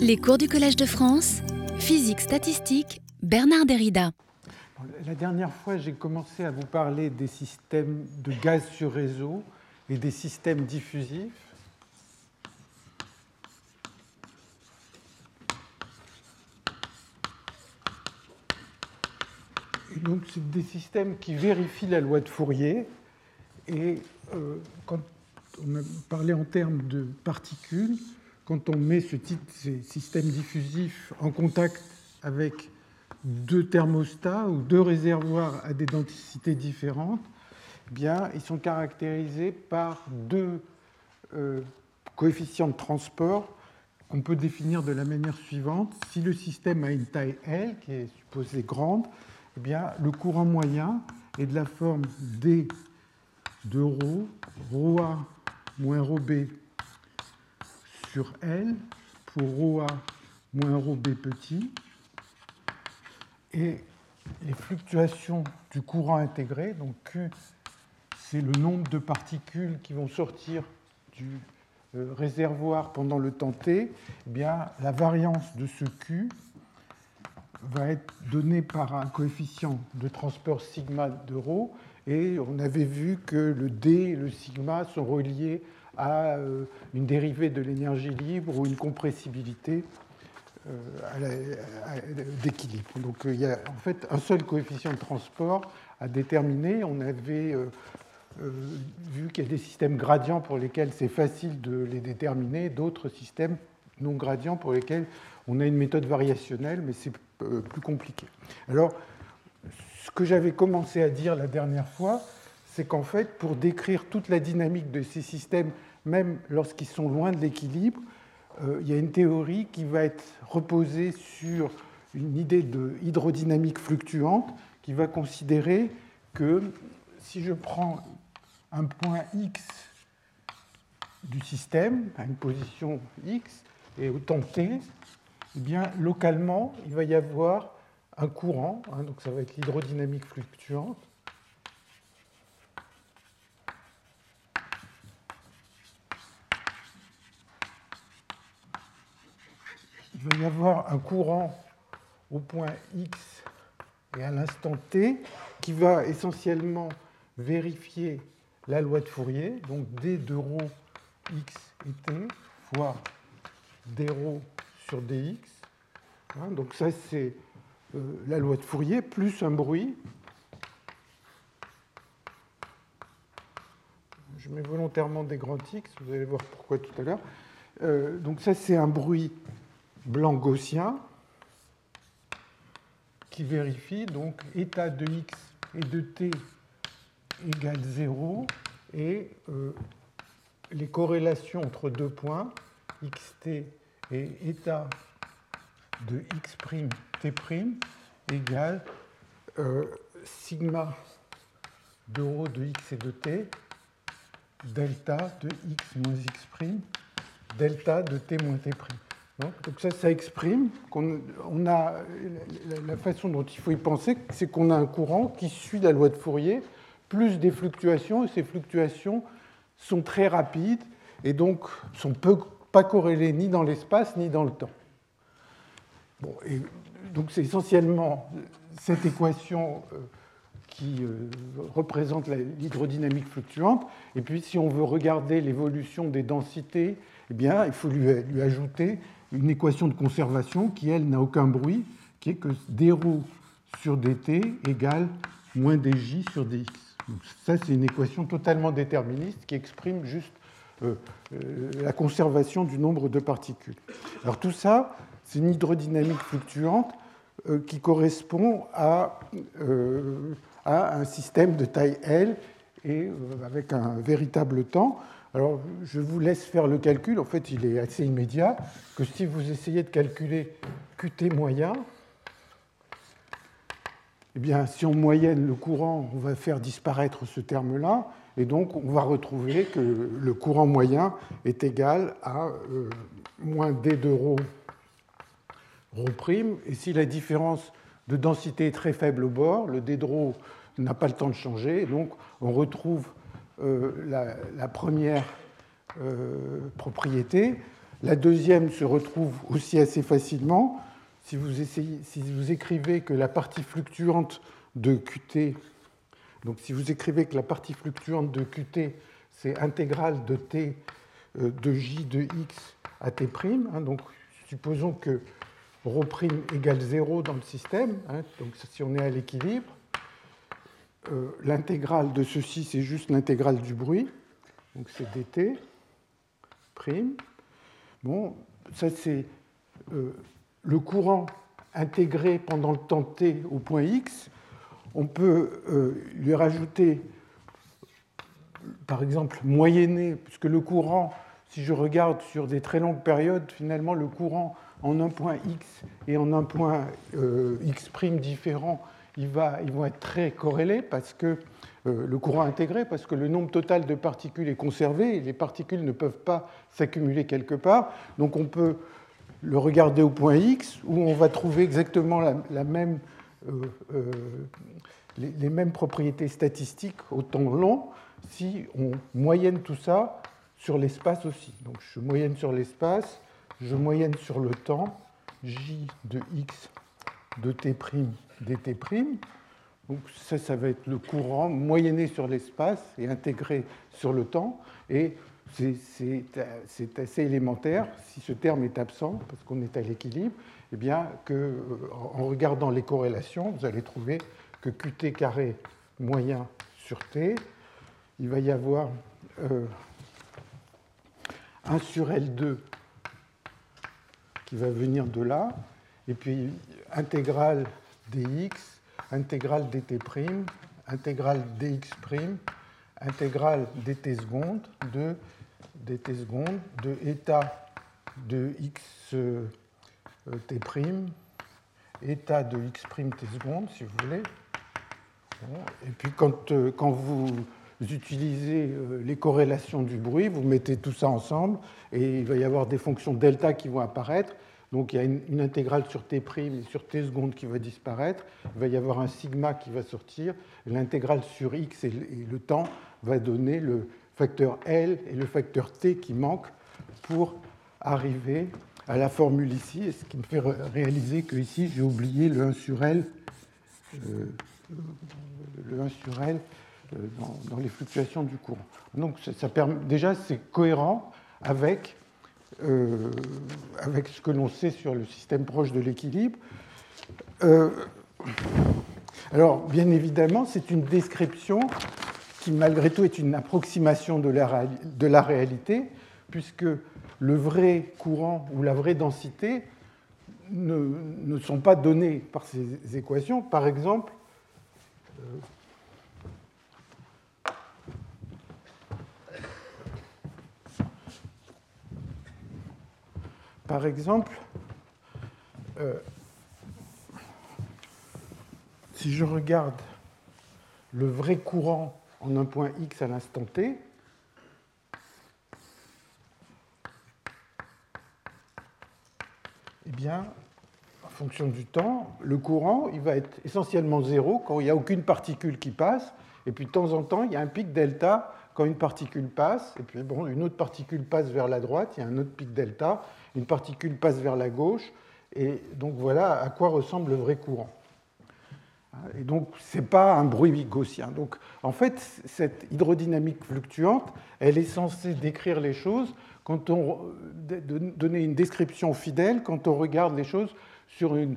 Les cours du Collège de France, physique statistique, Bernard Derrida. La dernière fois, j'ai commencé à vous parler des systèmes de gaz sur réseau et des systèmes diffusifs. donc, c'est des systèmes qui vérifient la loi de Fourier. Et euh, quand on a parlé en termes de particules, quand on met ce type, ces systèmes diffusifs en contact avec deux thermostats ou deux réservoirs à des densités différentes, eh bien, ils sont caractérisés par deux euh, coefficients de transport qu'on peut définir de la manière suivante. Si le système a une taille L, qui est supposée grande, eh bien, le courant moyen est de la forme D de ρ, ρA moins ρB sur L pour ρA moins ρB petit. Et les fluctuations du courant intégré, donc Q, c'est le nombre de particules qui vont sortir du euh, réservoir pendant le temps T, eh bien, la variance de ce Q va être donnée par un coefficient de transport sigma de rho, et on avait vu que le D et le sigma sont reliés à euh, une dérivée de l'énergie libre ou une compressibilité euh, d'équilibre. Donc euh, il y a en fait un seul coefficient de transport à déterminer. On avait vu qu'il y a des systèmes gradients pour lesquels c'est facile de les déterminer, d'autres systèmes non gradients pour lesquels on a une méthode variationnelle, mais c'est plus compliqué. Alors, ce que j'avais commencé à dire la dernière fois, c'est qu'en fait, pour décrire toute la dynamique de ces systèmes même lorsqu'ils sont loin de l'équilibre, euh, il y a une théorie qui va être reposée sur une idée de hydrodynamique fluctuante qui va considérer que si je prends un point x du système, à une position x, et au temps t, eh bien, localement, il va y avoir un courant, hein, donc ça va être l'hydrodynamique fluctuante, il va y avoir un courant au point X et à l'instant T qui va essentiellement vérifier la loi de Fourier, donc d de ρ x et t fois d ρ sur dx. Hein, donc ça c'est euh, la loi de Fourier plus un bruit. Je mets volontairement des grands X, vous allez voir pourquoi tout à l'heure. Euh, donc ça c'est un bruit blanc gaussien qui vérifie donc état de x et de t égale 0 et euh, les corrélations entre deux points, xt et état de x' t' égale euh, sigma de ρ de x et de t delta de x moins x' delta de t moins t'. Donc ça, ça exprime qu'on on a la façon dont il faut y penser, c'est qu'on a un courant qui suit la loi de Fourier, plus des fluctuations, et ces fluctuations sont très rapides et donc sont peu, pas corrélées ni dans l'espace ni dans le temps. Bon, donc c'est essentiellement cette équation euh, qui euh, représente l'hydrodynamique fluctuante. Et puis si on veut regarder l'évolution des densités, eh bien, il faut lui ajouter une équation de conservation qui, elle, n'a aucun bruit, qui est que dρ sur dt égale moins dj sur dx. Donc ça, c'est une équation totalement déterministe qui exprime juste euh, euh, la conservation du nombre de particules. Alors tout ça, c'est une hydrodynamique fluctuante euh, qui correspond à, à, un système de taille L et avec un véritable temps. Alors, je vous laisse faire le calcul. En fait, il est assez immédiat. Que si vous essayez de calculer QT moyen, eh bien, si on moyenne le courant, on va faire disparaître ce terme-là, et donc on va retrouver que le courant moyen est égal à euh, moins d de rho, rho prime, et si la différence de densité est très faible au bord, le d de rho n'a pas le temps de changer, et donc on retrouve euh, la, première euh, propriété. La deuxième se retrouve aussi assez facilement. Si vous, écrivez que la partie fluctuante de Qt, donc si vous écrivez que la partie fluctuante de Qt, c'est intégrale de t euh, de j de x à t', hein, donc supposons que ρ' égale 0 dans le système, hein, donc si on est à l'équilibre, euh, l'intégrale de ceci, c'est juste l'intégrale du bruit, donc c'est dt'. Bon, ça c'est euh, le courant intégré pendant le temps t au point x. On peut euh, lui rajouter, par exemple, moyenner, puisque le courant, si je regarde sur des très longues périodes, finalement le courant en un point x et en un point x' différent, ils vont être très corrélés parce que euh, le courant intégré parce que le nombre total de particules est conservé et les particules ne peuvent pas s'accumuler quelque part. Donc on peut le regarder au point X où on va trouver exactement euh, euh, les, mêmes propriétés statistiques au temps long si on moyenne tout ça sur l'espace aussi. Donc je moyenne sur l'espace, je moyenne sur le temps, j de x de t' dt'. Donc ça, ça va être le courant moyenné sur l'espace et intégré sur le temps. Et c'est assez élémentaire, si ce terme est absent, parce qu'on est à l'équilibre, eh bien euh, en regardant les corrélations, vous allez trouver que Qt carré moyen sur T, il va y avoir 1 euh, sur L2 qui va venir de là, et puis intégrale dx intégrale dt', intégrale dx', intégrale dt seconde de dt seconde de état de x euh, t', état de x' t seconde, si vous voulez. Et puis quand, euh, quand vous utilisez euh, les corrélations du bruit, vous mettez tout ça ensemble et il va y avoir des fonctions delta qui vont apparaître. Donc il y a une, intégrale sur t' et sur t seconde qui va disparaître. Il va y avoir un sigma qui va sortir. L'intégrale sur x et le temps va donner le facteur L et le facteur t qui manquent pour arriver à la formule ici. Ce qui me fait réaliser que ici j'ai oublié le 1 sur L, euh, le 1 sur L euh, dans, les fluctuations du courant. Donc ça, permet, déjà c'est cohérent avec euh, avec ce que l'on sait sur le système proche de l'équilibre. Euh, alors, bien évidemment, c'est une description qui, malgré tout, est une approximation de la, de la réalité, puisque le vrai courant ou la vraie densité ne, ne sont pas donnés par ces équations. Par exemple, Par exemple, euh, si je regarde le vrai courant en un point x à l'instant t, eh bien, en fonction du temps, le courant va être essentiellement zéro quand il n'y a aucune particule qui passe, et puis de temps en temps, il y a un pic delta quand une particule passe, et puis bon, une autre particule passe vers la droite, il y a un autre pic delta, une particule passe vers la gauche, et donc voilà à quoi ressemble le vrai courant. Et donc, ce n'est pas un bruit gaussien. Donc, en fait, cette hydrodynamique fluctuante, elle est censée décrire les choses, quand on, donner une description fidèle quand on regarde les choses sur une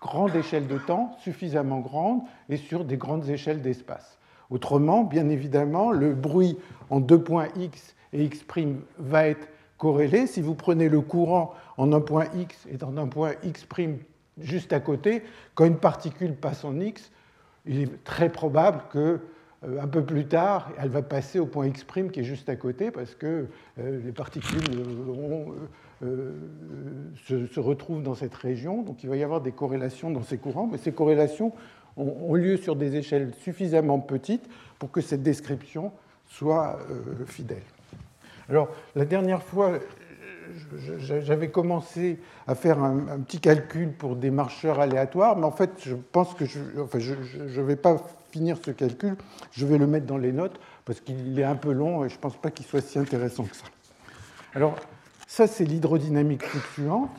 grande échelle de temps, suffisamment grande, et sur des grandes échelles d'espace. Autrement, bien évidemment, le bruit en deux points x et x' va être corrélé. Si vous prenez le courant en un point x et dans un point x' juste à côté, quand une particule passe en x, il est très probable que euh, un peu plus tard, elle va passer au point x' qui est juste à côté parce que euh, les particules euh, se, retrouvent dans cette région. Donc il va y avoir des corrélations dans ces courants, mais ces corrélations ont, lieu sur des échelles suffisamment petites pour que cette description soit fidèle. Alors, la dernière fois, j'avais commencé à faire un, petit calcul pour des marcheurs aléatoires, mais en fait, je pense que je ne vais pas finir ce calcul, je vais le mettre dans les notes, parce qu'il est un peu long et je ne pense pas qu'il soit si intéressant que ça. Alors, Ça, c'est l'hydrodynamique fluctuante.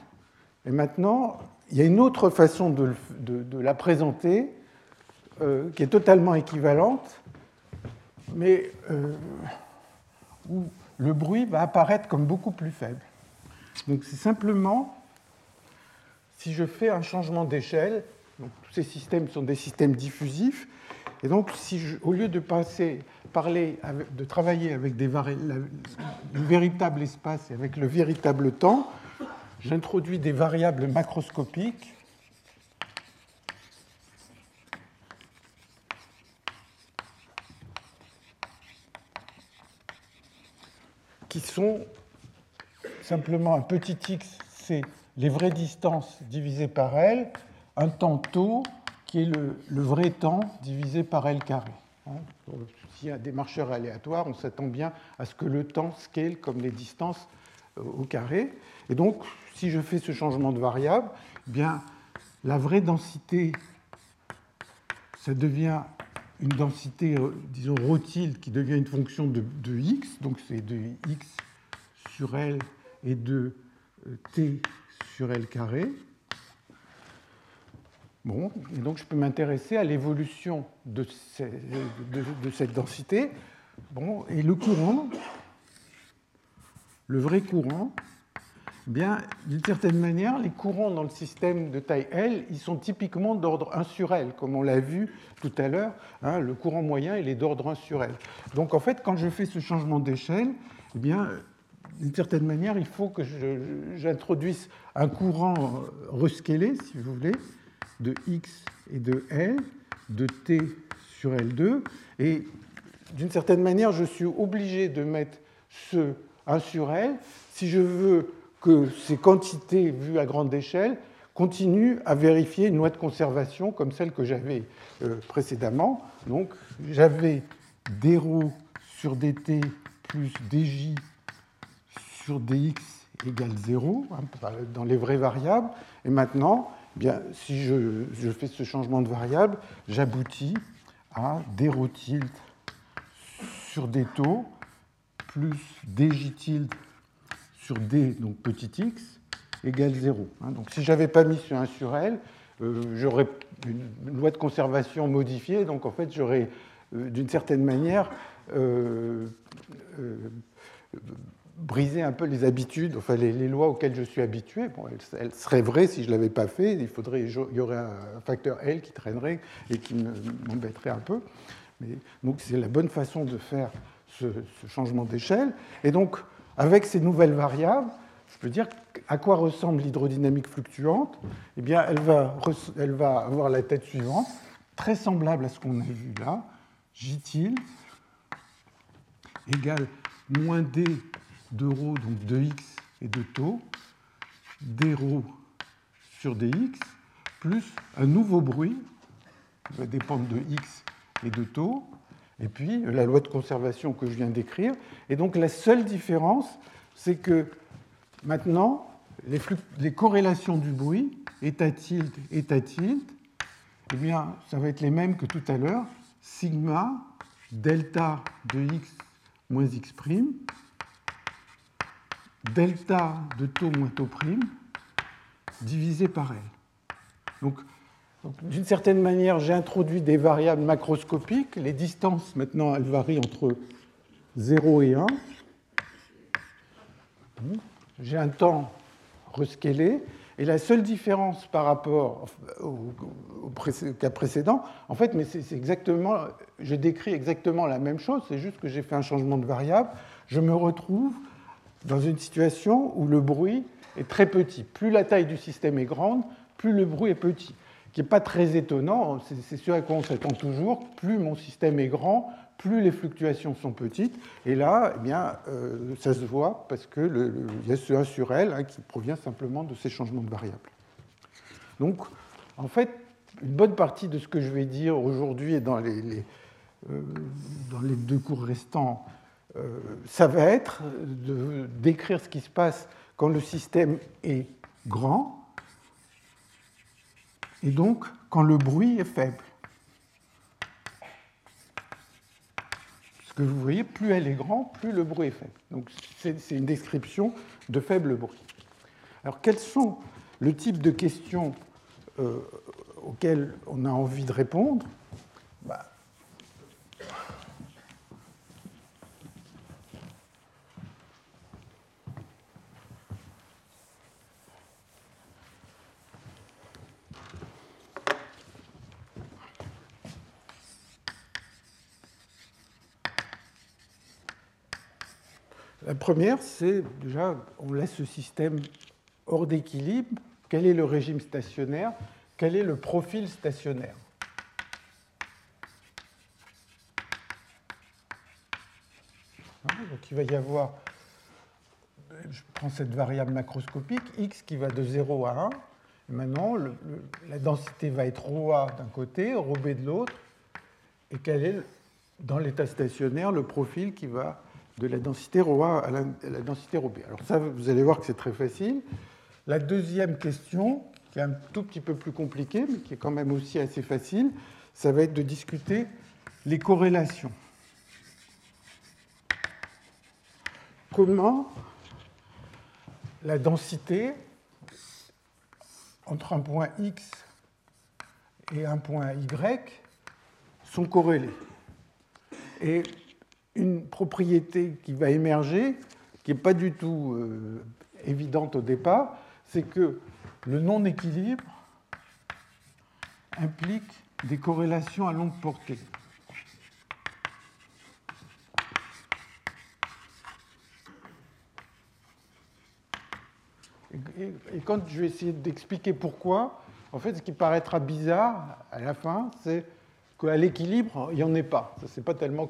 Et maintenant, il y a une autre façon de, la présenter euh, qui est totalement équivalente, mais euh, où le bruit va apparaître comme beaucoup plus faible. Donc c'est simplement, si je fais un changement d'échelle, tous ces systèmes sont des systèmes diffusifs, et donc si au lieu de parler, de travailler avec des le véritable espace et avec le véritable temps, j'introduis des variables macroscopiques qui sont simplement un petit x, c'est les vraies distances divisées par L, un temps taux qui est le, vrai temps divisé par L carré. Hein. S'il y a des marcheurs aléatoires, on s'attend bien à ce que le temps scale comme les distances euh, au carré. Et donc, si je fais ce changement de variable, eh bien, la vraie densité, ça devient une densité, euh, disons, rho qui devient une fonction de, x, donc c'est de x sur L et de euh, t sur L carré. Bon, et donc je peux m'intéresser à l'évolution de, cette densité. Bon, et le courant, le vrai courant, bien, d'une certaine manière, les courants dans le système de taille L, ils sont typiquement d'ordre 1 sur L, comme on l'a vu tout à l'heure. Hein, le courant moyen, il est d'ordre 1 sur L. Donc en fait, quand je fais ce changement d'échelle, eh bien, d'une certaine manière, il faut que j'introduise un courant rescalé, si vous voulez, de x et de L, de t sur L2. Et d'une certaine manière, je suis obligé de mettre ce 1 sur L si je veux que ces quantités vues à grande échelle continuent à vérifier une loi de conservation comme celle que j'avais euh, précédemment. Donc j'avais dρ sur dt plus dj sur dx égale 0 hein, dans les vraies variables. Et maintenant, eh bien, si je, fais ce changement de variable, j'aboutis à dρ tilde sur d taux plus dj tilde sur d, donc petit x, égale 0. Hein. Donc si je n'avais pas mis ce 1 sur L, euh, j'aurais une, loi de conservation modifiée, donc en fait j'aurais euh, d'une certaine manière euh, brisé un peu les habitudes, enfin les, lois auxquelles je suis habitué. Bon, elles, seraient vraies si je ne l'avais pas fait, il, faudrait, il y aurait un facteur L qui traînerait et qui m'embêterait un peu. Mais, donc c'est la bonne façon de faire ce, ce changement d'échelle. Et donc avec ces nouvelles variables, je peux dire à quoi ressemble l'hydrodynamique fluctuante Eh bien, elle va, avoir la tête suivante, très semblable à ce qu'on a vu là. J tilde égale moins d de ρ, donc de x et de taux, d ρ sur dx, plus un nouveau bruit, qui va dépendre de x et de taux, et puis la loi de conservation que je viens d'écrire. Et donc la seule différence, c'est que maintenant, les, corrélations du bruit, état tilde, état tilde, eh bien, ça va être les mêmes que tout à l'heure, sigma delta de x moins x prime, delta de taux moins taux prime, divisé par L. Donc d'une certaine manière, j'ai introduit des variables macroscopiques. Les distances, maintenant, elles varient entre 0 et 1. J'ai un temps rescalé. Et la seule différence par rapport au, cas précédent, en fait, mais c'est exactement, je décris exactement la même chose, c'est juste que j'ai fait un changement de variable. Je me retrouve dans une situation où le bruit est très petit. Plus la taille du système est grande, plus le bruit est petit qui n'est pas très étonnant, c'est ce à quoi on s'attend toujours, plus mon système est grand, plus les fluctuations sont petites, et là, eh bien, euh, ça se voit parce qu'il y a ce 1 sur L hein, qui provient simplement de ces changements de variables. Donc, en fait, une bonne partie de ce que je vais dire aujourd'hui et dans les, euh, dans les deux cours restants, euh, ça va être de décrire ce qui se passe quand le système est grand, et donc quand le bruit est faible. ce que vous voyez, plus elle est grande, plus le bruit est faible. Donc c'est une description de faible bruit. Alors quels sont le type de questions euh, auxquelles on a envie de répondre? Bah, La première, c'est déjà, on laisse ce système hors d'équilibre. Quel est le régime stationnaire? Quel est le profil stationnaire? Hein, Donc il va y avoir, je prends cette variable macroscopique, x qui va de 0 à 1. Et maintenant, la densité va être ρA d'un côté, ρB de l'autre. Et quel est, dans l'état stationnaire, le profil qui va de la densité ρA à la, densité ρB. Alors ça, vous allez voir que c'est très facile. La deuxième question, qui est un tout petit peu plus compliquée, mais qui est quand même aussi assez facile, ça va être de discuter les corrélations. Comment la densité entre un point X et un point Y sont corrélées? Et une propriété qui va émerger, qui n'est pas du tout euh, évidente au départ, c'est que le non-équilibre implique des corrélations à longue portée. Et, quand je vais essayer d'expliquer pourquoi, en fait, ce qui paraîtra bizarre à la fin, c'est qu'à l'équilibre, il n'y en ait pas. Ce n'est pas tellement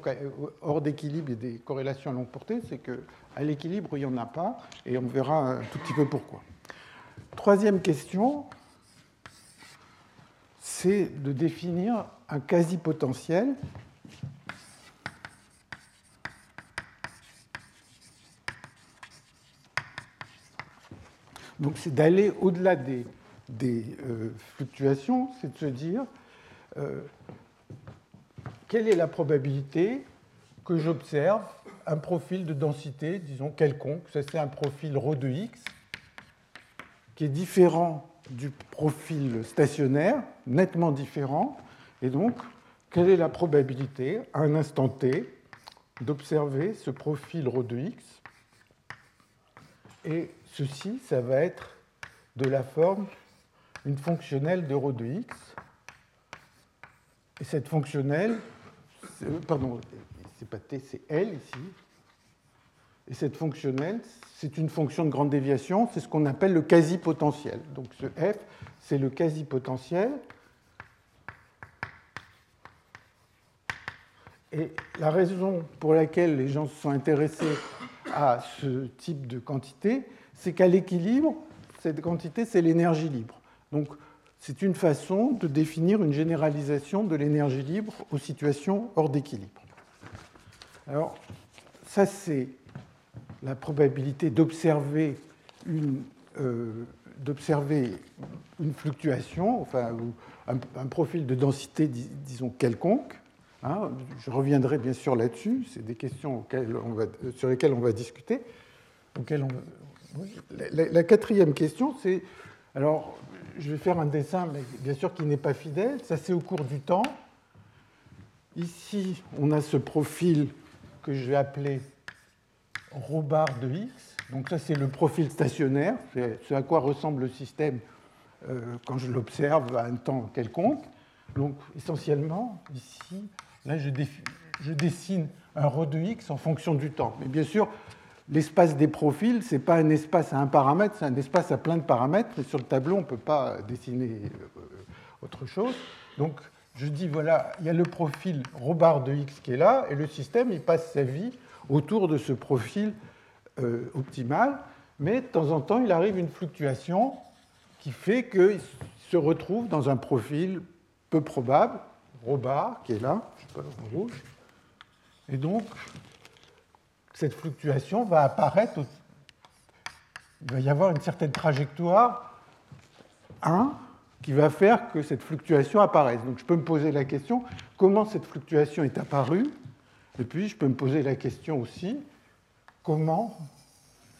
hors d'équilibre, a des corrélations à longue portée, c'est qu'à l'équilibre, il n'y en a pas, et on verra un tout petit peu pourquoi. Troisième question, c'est de définir un quasi-potentiel. Donc c'est d'aller au-delà des, euh, fluctuations, c'est de se dire euh, quelle est la probabilité que j'observe un profil de densité, disons quelconque, ça c'est un profil ρ de x, qui est différent du profil stationnaire, nettement différent, et donc quelle est la probabilité à un instant t d'observer ce profil ρ de x Et ceci, ça va être de la forme une fonctionnelle de ρ de x. Et cette fonctionnelle, euh, pardon, c'est pas t, c'est L ici. Et cette fonctionnelle, c'est une fonction de grande déviation, c'est ce qu'on appelle le quasi-potentiel. Donc ce f, c'est le quasi-potentiel. Et la raison pour laquelle les gens se sont intéressés à ce type de quantité, c'est qu'à l'équilibre, cette quantité, c'est l'énergie libre. Donc c'est une façon de définir une généralisation de l'énergie libre aux situations hors d'équilibre. Alors, ça, c'est la probabilité d'observer une, euh, fluctuation, enfin, un, profil de densité, disons, quelconque. Hein. je reviendrai bien sûr là-dessus, c'est des questions sur lesquelles on va discuter. la, quatrième question, c'est alors je vais faire un dessin, mais bien sûr qui n'est pas fidèle. Ça, c'est au cours du temps. Ici, on a ce profil que je vais appeler ρ bar de x. Donc ça, c'est le profil stationnaire, c'est ce à quoi ressemble le système euh, quand je l'observe à un temps quelconque. Donc essentiellement, ici, là, je, je dessine un ρ de x en fonction du temps. Mais bien sûr, l'espace des profils, ce n'est pas un espace à un paramètre, c'est un espace à plein de paramètres. Et sur le tableau, on ne peut pas dessiner euh, autre chose. Donc, je dis, voilà, il y a le profil bar de x qui est là, et le système, il passe sa vie autour de ce profil euh, optimal. Mais de temps en temps, il arrive une fluctuation qui fait qu'il se retrouve dans un profil peu probable, bar, qui est là, je sais pas, en rouge. Et donc, cette fluctuation va apparaître, il va y avoir une certaine trajectoire 1 qui va faire que cette fluctuation apparaisse. Donc je peux me poser la question, comment cette fluctuation est apparue? Et puis, je peux me poser la question aussi, comment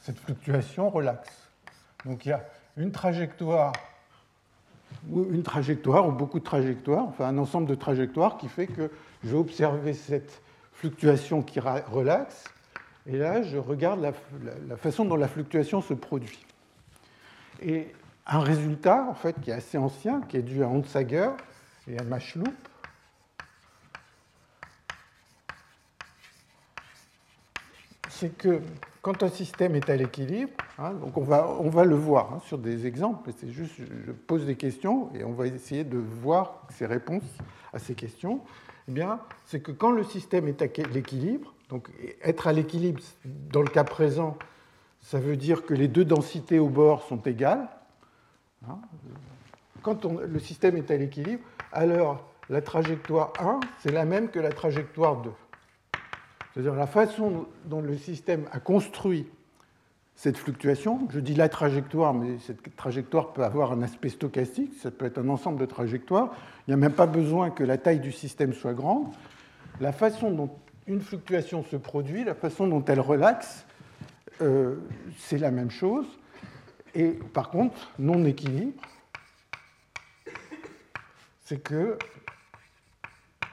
cette fluctuation relaxe? Donc, il y a une trajectoire une trajectoire ou beaucoup de trajectoires, enfin un ensemble de trajectoires qui fait que je vais observer cette fluctuation qui relaxe, et là je regarde la, façon dont la fluctuation se produit. Et un résultat en fait qui est assez ancien, qui est dû à Onsager et à Machloup, c'est que quand un système est à l'équilibre, hein, donc on va, on va le voir hein, sur des exemples, c'est juste, je pose des questions et on va essayer de voir ces réponses à ces questions. Eh bien, c'est que quand le système est à l'équilibre, donc être à l'équilibre dans le cas présent, ça veut dire que les deux densités au bord sont égales. Hein. Quand le système est à l'équilibre, alors la trajectoire 1, c'est la même que la trajectoire 2. C'est-à-dire la façon dont le système a construit cette fluctuation, je dis la trajectoire, mais cette trajectoire peut avoir un aspect stochastique, ça peut être un ensemble de trajectoires, il n'y a même pas besoin que la taille du système soit grande. La façon dont une fluctuation se produit, la façon dont elle relaxe, euh, c'est la même chose. Et par contre, non-équilibre, c'est que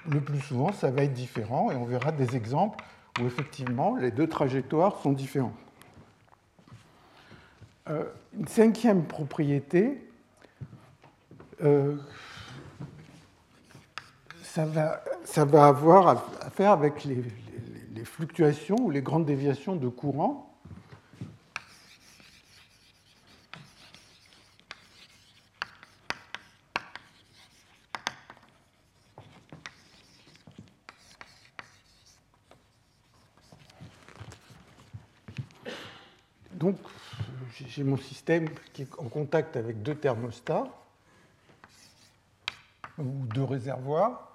le plus souvent, ça va être différent, et on verra des exemples où effectivement les deux trajectoires sont différentes. Euh, une cinquième propriété, euh, ça, va, ça, va, avoir à faire avec les, fluctuations ou les grandes déviations de courant donc, j'ai mon système qui est en contact avec deux thermostats ou deux réservoirs.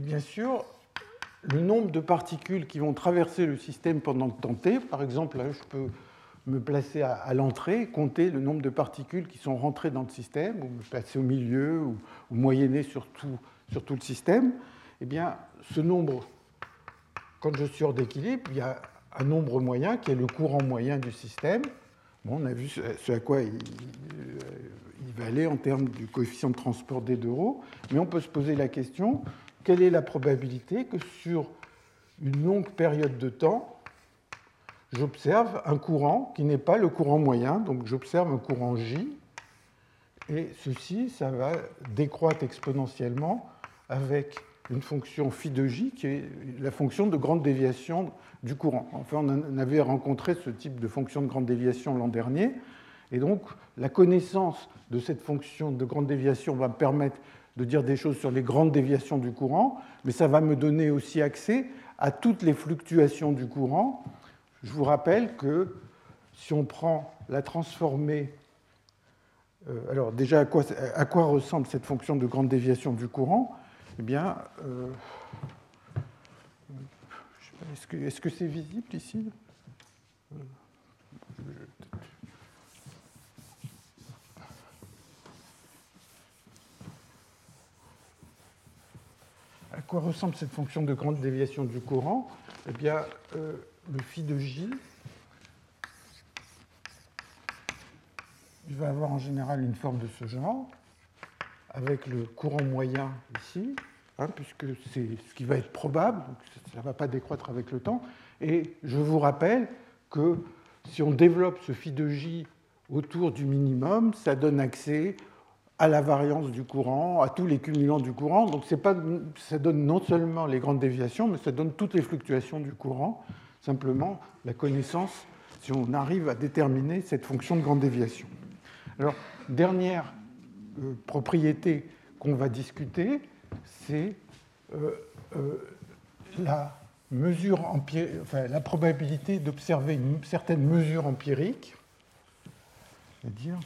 Bien sûr, le nombre de particules qui vont traverser le système pendant le temps t, par exemple, là, je peux me placer à, l'entrée, compter le nombre de particules qui sont rentrées dans le système, ou me placer au milieu, ou, moyenner sur tout, sur tout le système. Eh bien, ce nombre, quand je suis hors d'équilibre, il y a un nombre moyen qui est le courant moyen du système. Bon, on a vu ce à quoi il, va aller en termes du coefficient de transport des deux rho, mais on peut se poser la question quelle est la probabilité que sur une longue période de temps, j'observe un courant qui n'est pas le courant moyen, donc j'observe un courant J, et ceci, ça va décroître exponentiellement avec une fonction phi de j qui est la fonction de grande déviation du courant. Enfin, on avait rencontré ce type de fonction de grande déviation l'an dernier, et donc la connaissance de cette fonction de grande déviation va me permettre de dire des choses sur les grandes déviations du courant, mais ça va me donner aussi accès à toutes les fluctuations du courant. Je vous rappelle que si on prend la transformée euh, alors déjà, à quoi, à quoi, ressemble cette fonction de grande déviation du courant? Eh bien, euh, est-ce que c'est visible ici? Quoi ressemble cette fonction de grande déviation du courant? Eh bien, euh, le phi de j, va avoir en général une forme de ce genre, avec le courant moyen ici, Hein, puisque c'est ce qui va être probable, ça ne va pas décroître avec le temps. Et je vous rappelle que si on développe ce phi de j autour du minimum, ça donne accès à la variance du courant, à tous les cumulants du courant. Donc pas, ça donne non seulement les grandes déviations, mais ça donne toutes les fluctuations du courant, simplement la connaissance, si on arrive à déterminer cette fonction de grande déviation. Alors, dernière euh, propriété qu'on va discuter, c'est euh, euh, la, enfin, la probabilité d'observer une certaine mesure empirique, c'est-à-dire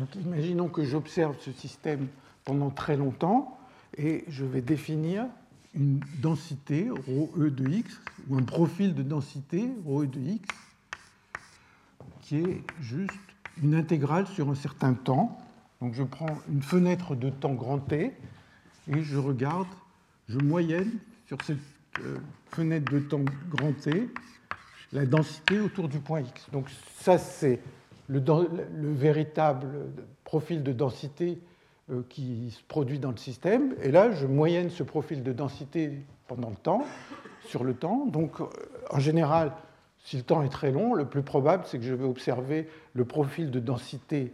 Donc imaginons que j'observe ce système pendant très longtemps et je vais définir une densité, ρe de x, ou un profil de densité, ρe de x, qui est juste une intégrale sur un certain temps. Donc je prends une fenêtre de temps grand T et je regarde, je moyenne sur cette euh, fenêtre de temps grand T la densité autour du point X. Donc ça, c'est le, le, véritable profil de densité euh, qui se produit dans le système. Et là, je moyenne ce profil de densité pendant le temps, sur le temps. Donc, euh, en général, si le temps est très long, le plus probable, c'est que je vais observer le profil de densité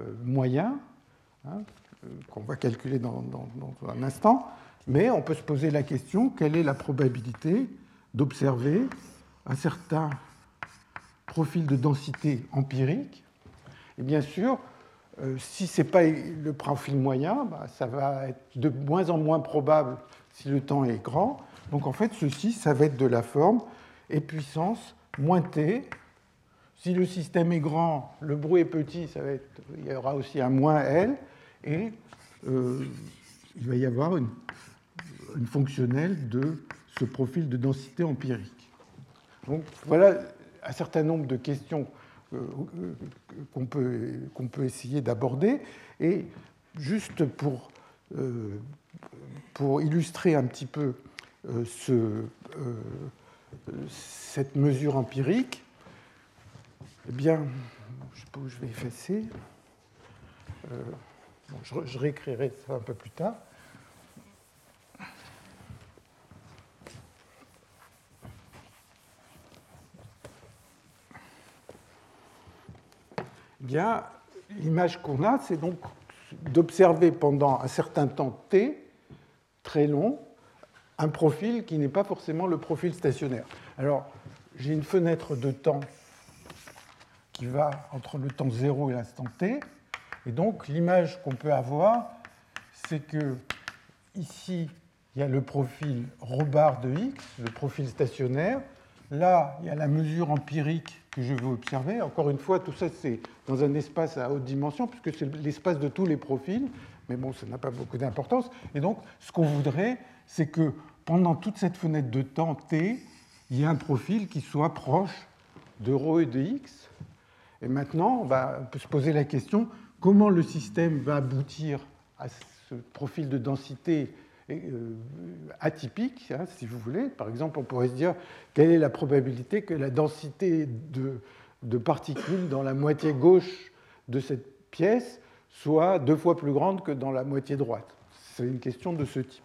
euh, moyen, hein, qu'on va calculer dans, un instant. Mais on peut se poser la question, quelle est la probabilité d'observer un certain profil de densité empirique? Et bien sûr, euh, si ce n'est pas le profil moyen, bah, ça va être de moins en moins probable si le temps est grand. Donc en fait, ceci, ça va être de la forme et puissance moins t. Si le système est grand, le bruit est petit, ça va être, il y aura aussi un moins L, et euh, il va y avoir une, fonctionnelle de ce profil de densité empirique. Donc voilà un certain nombre de questions qu'on peut, qu'on peut essayer d'aborder. Et juste pour, euh, illustrer un petit peu euh, ce, cette mesure empirique, eh bien, je sais pas où je vais effacer. je réécrirai ça un peu plus tard. Eh bien, l'image qu'on a, c'est donc d'observer pendant un certain temps t, très long, un profil qui n'est pas forcément le profil stationnaire. Alors, j'ai une fenêtre de temps qui va entre le temps 0 et l'instant t. Et donc, l'image qu'on peut avoir, c'est que ici, il y a le profil bar de x, le profil stationnaire. Là, il y a la mesure empirique que je veux observer. Encore une fois, tout ça, c'est dans un espace à haute dimension, puisque c'est l'espace de tous les profils, mais bon, ça n'a pas beaucoup d'importance. Et donc, ce qu'on voudrait, c'est que pendant toute cette fenêtre de temps t, il y ait un profil qui soit proche de ρ et de x. Et maintenant, on, va, se poser la question, comment le système va aboutir à ce profil de densité atypique, hein, si vous voulez. Par exemple, on pourrait se dire quelle est la probabilité que la densité de, particules dans la moitié gauche de cette pièce soit deux fois plus grande que dans la moitié droite? C'est une question de ce type.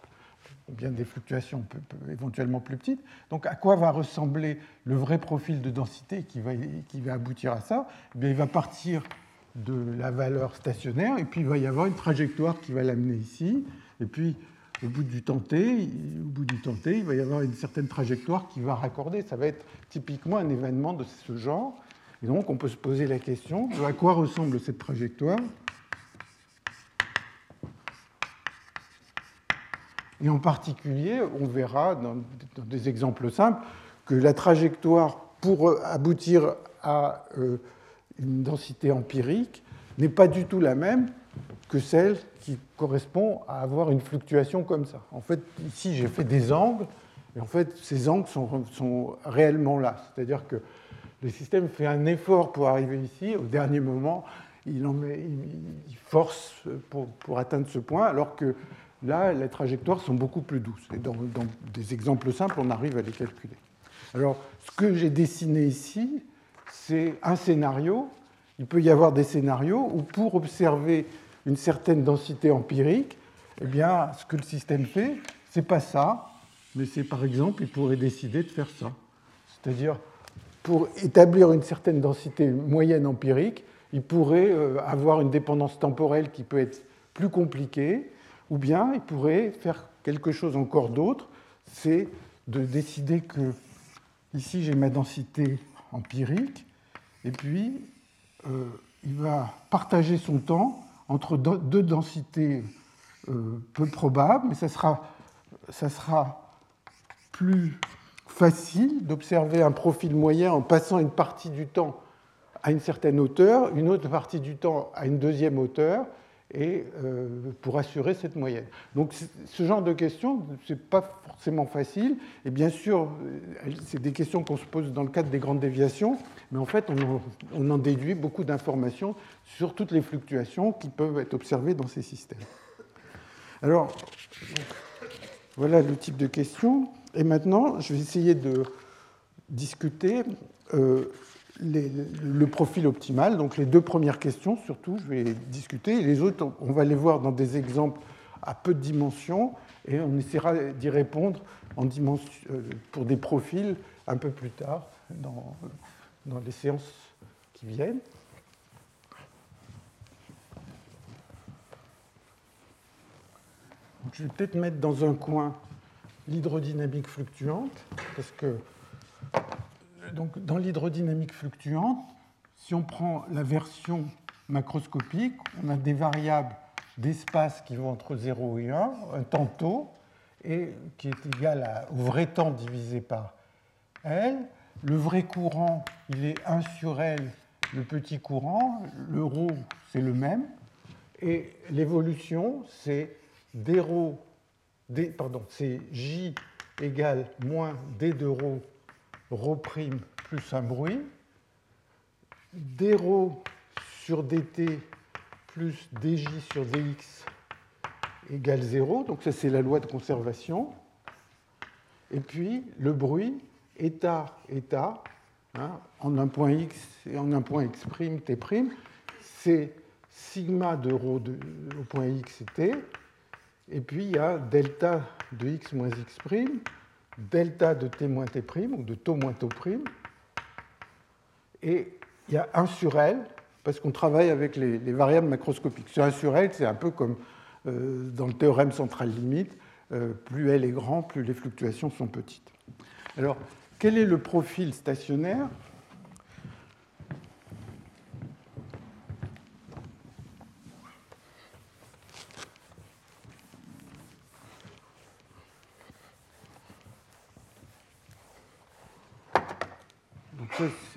Bien des fluctuations éventuellement plus petites. Donc à quoi va ressembler le vrai profil de densité qui va, qui va aboutir à ça? Eh bien, Il va partir de la valeur stationnaire et puis il va y avoir une trajectoire qui va l'amener ici. Et puis au bout du temps t, au bout du il va y avoir une certaine trajectoire qui va raccorder. Ça va être typiquement un événement de ce genre. Et donc, on peut se poser la question à quoi ressemble cette trajectoire Et en particulier, on verra dans, des exemples simples que la trajectoire pour aboutir à euh, une densité empirique n'est pas du tout la même que celle qui correspond à avoir une fluctuation comme ça. En fait, ici, j'ai fait des angles, et en fait, ces angles sont, réellement là. C'est-à-dire que le système fait un effort pour arriver ici, au dernier moment, il, en met, il force pour, pour, atteindre ce point, alors que là, les trajectoires sont beaucoup plus douces. Et dans des exemples simples, on arrive à les calculer. Alors, ce que j'ai dessiné ici, c'est un scénario. Il peut y avoir des scénarios où, pour observer une certaine densité empirique, eh bien, ce que le système fait, c'est pas ça, mais c'est par exemple, il pourrait décider de faire ça. C'est-à-dire, pour établir une certaine densité moyenne empirique, il pourrait euh, avoir une dépendance temporelle qui peut être plus compliquée, ou bien il pourrait faire quelque chose encore d'autre, c'est de décider que ici j'ai ma densité empirique, et puis euh, il va partager son temps entre deux densités euh, peu probables, mais ça sera, ça sera plus facile d'observer un profil moyen en passant une partie du temps à une certaine hauteur, une autre partie du temps à une deuxième hauteur, et euh, pour assurer cette moyenne. Donc ce genre de questions, ce n'est pas forcément facile, et bien sûr, c'est des questions qu'on se pose dans le cadre des grandes déviations, mais en fait, on en, déduit beaucoup d'informations sur toutes les fluctuations qui peuvent être observées dans ces systèmes. Alors, voilà le type de questions, et maintenant, je vais essayer de discuter euh, le profil optimal. Donc les deux premières questions, surtout, je vais discuter. les autres, on va les voir dans des exemples à peu de dimensions et on essaiera d'y répondre en euh, pour des profils un peu plus tard dans, dans les séances qui viennent. je vais peut-être mettre dans un coin l'hydrodynamique fluctuante, parce que donc, dans l'hydrodynamique fluctuante, si on prend la version macroscopique, on a des variables d'espace qui vont entre 0 et 1, un temps et qui est égal au vrai temps divisé par L. Le vrai courant, il est 1 sur L, le petit courant, le ρ, c'est le même, et l'évolution, c'est d pardon, c'est J égale moins d de ρ ρho' plus un bruit, d sur dt plus dj sur dx égale 0, donc ça c'est la loi de conservation. Et puis le bruit, état, état, hein, en un point x et en un point x', t', c'est sigma de rho de, au point x et t, et puis il y a delta de x moins x', delta de t moins t', ou de taux moins taux prime. Et il y a 1 sur L, parce qu'on travaille avec les, variables macroscopiques. Ce 1 sur L, c'est un peu comme euh, dans le théorème central limite. Euh, plus L est grand, plus les fluctuations sont petites. Alors, quel est le profil stationnaire?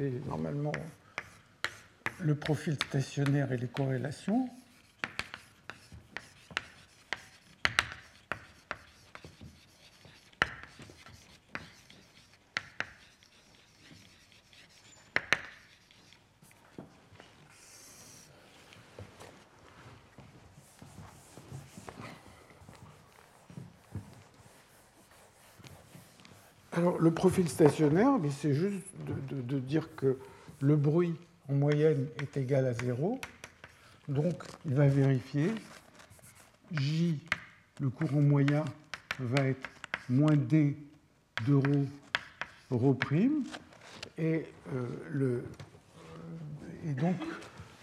C'est normalement le profil stationnaire et les corrélations. Alors, profil stationnaire, c'est juste de, dire que le bruit en moyenne est égal à 0. Donc, il va vérifier. J, le courant moyen, va être moins D de ρ, ρ'. Et, euh, donc,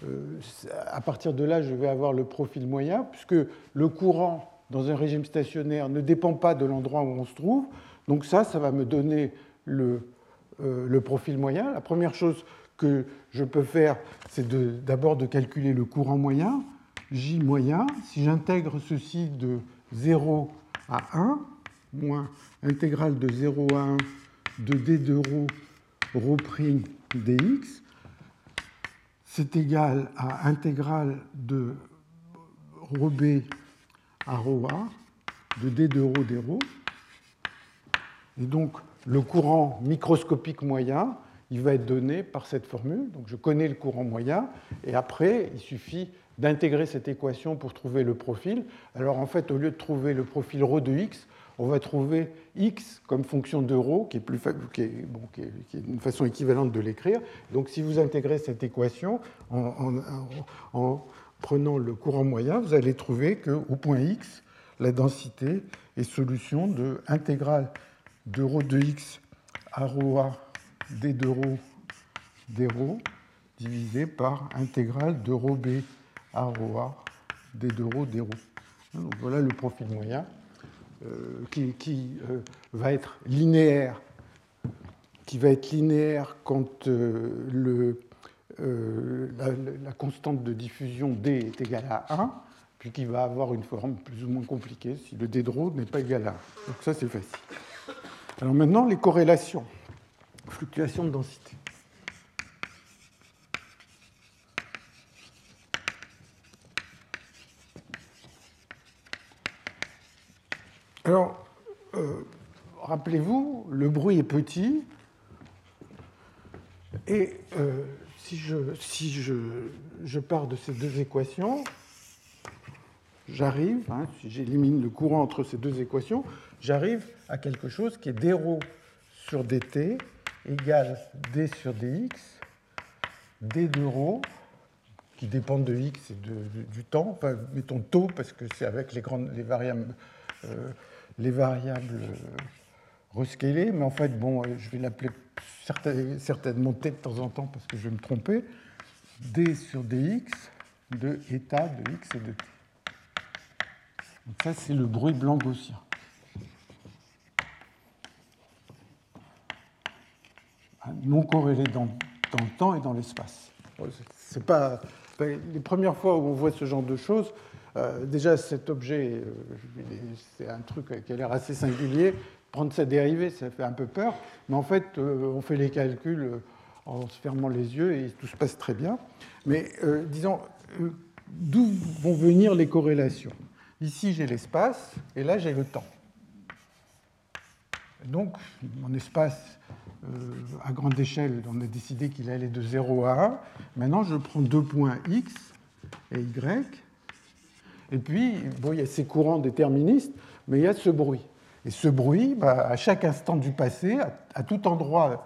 euh, à partir de là, je vais avoir le profil moyen, puisque le courant dans un régime stationnaire ne dépend pas de l'endroit où on se trouve. Donc ça, ça va me donner euh, le, profil moyen. La première chose que je peux faire, c'est d'abord de, calculer le courant moyen, J moyen. Si j'intègre ceci de 0 à 1, moins intégrale de 0 à 1 de d de rho, rho prime dx, c'est égal à intégrale de rho b à rho a de d de rho d rho et donc, le courant microscopique moyen, il va être donné par cette formule. Donc, je connais le courant moyen, et après, il suffit d'intégrer cette équation pour trouver le profil. Alors, en fait, au lieu de trouver le profil ρ de x, on va trouver x comme fonction de ρ, qui est, une façon équivalente de l'écrire. Donc, si vous intégrez cette équation en, en, prenant le courant moyen, vous allez trouver qu'au point x, la densité est solution de intégrale de ρ de x à ρ a d de ρ d ρ divisé par intégrale de ρ b à ρ a d de ρ d Donc voilà le profil moyen euh, qui, euh, va être linéaire, qui va être linéaire quand euh, le, la, la, constante de diffusion d est égale à 1, puis qui va avoir une forme plus ou moins compliquée si le d de ρ n'est pas égal à 1. Donc ça c'est facile. Alors maintenant, les corrélations. fluctuations de densité. Alors, euh, rappelez-vous, le bruit est petit, et euh, si, je, si je, je pars de ces deux équations, j'arrive, hein, si j'élimine le courant entre ces deux équations, j'arrive à quelque chose qui est d rho sur dt égale d sur dx, d de rho, qui dépendent de x et de, du temps, mettons taux parce que c'est avec les, grandes, les variables, euh, les variables rescalées, mais en fait, bon, je vais l'appeler certainement t de temps en temps parce que je vais me tromper, d sur dx de état de x et de t. Donc ça, c'est le bruit blanc gaussien. Non corrélé dans, dans le temps et dans l'espace. C'est pas les premières fois où on voit ce genre de choses. Euh, déjà, cet objet, euh, c'est un truc qui a l'air assez singulier. Prendre sa dérivée, ça fait un peu peur. Mais en fait, euh, on fait les calculs en se fermant les yeux et tout se passe très bien. Mais disons, d'où vont venir les corrélations? Ici, j'ai l'espace et là, j'ai le temps. Donc, mon espace à grande échelle, on a décidé qu'il allait de 0 à 1. Maintenant, je prends deux points x et y. Et puis, bon, il y a ces courants déterministes, mais il y a ce bruit. Et ce bruit, bah, à chaque instant du passé, à, tout endroit,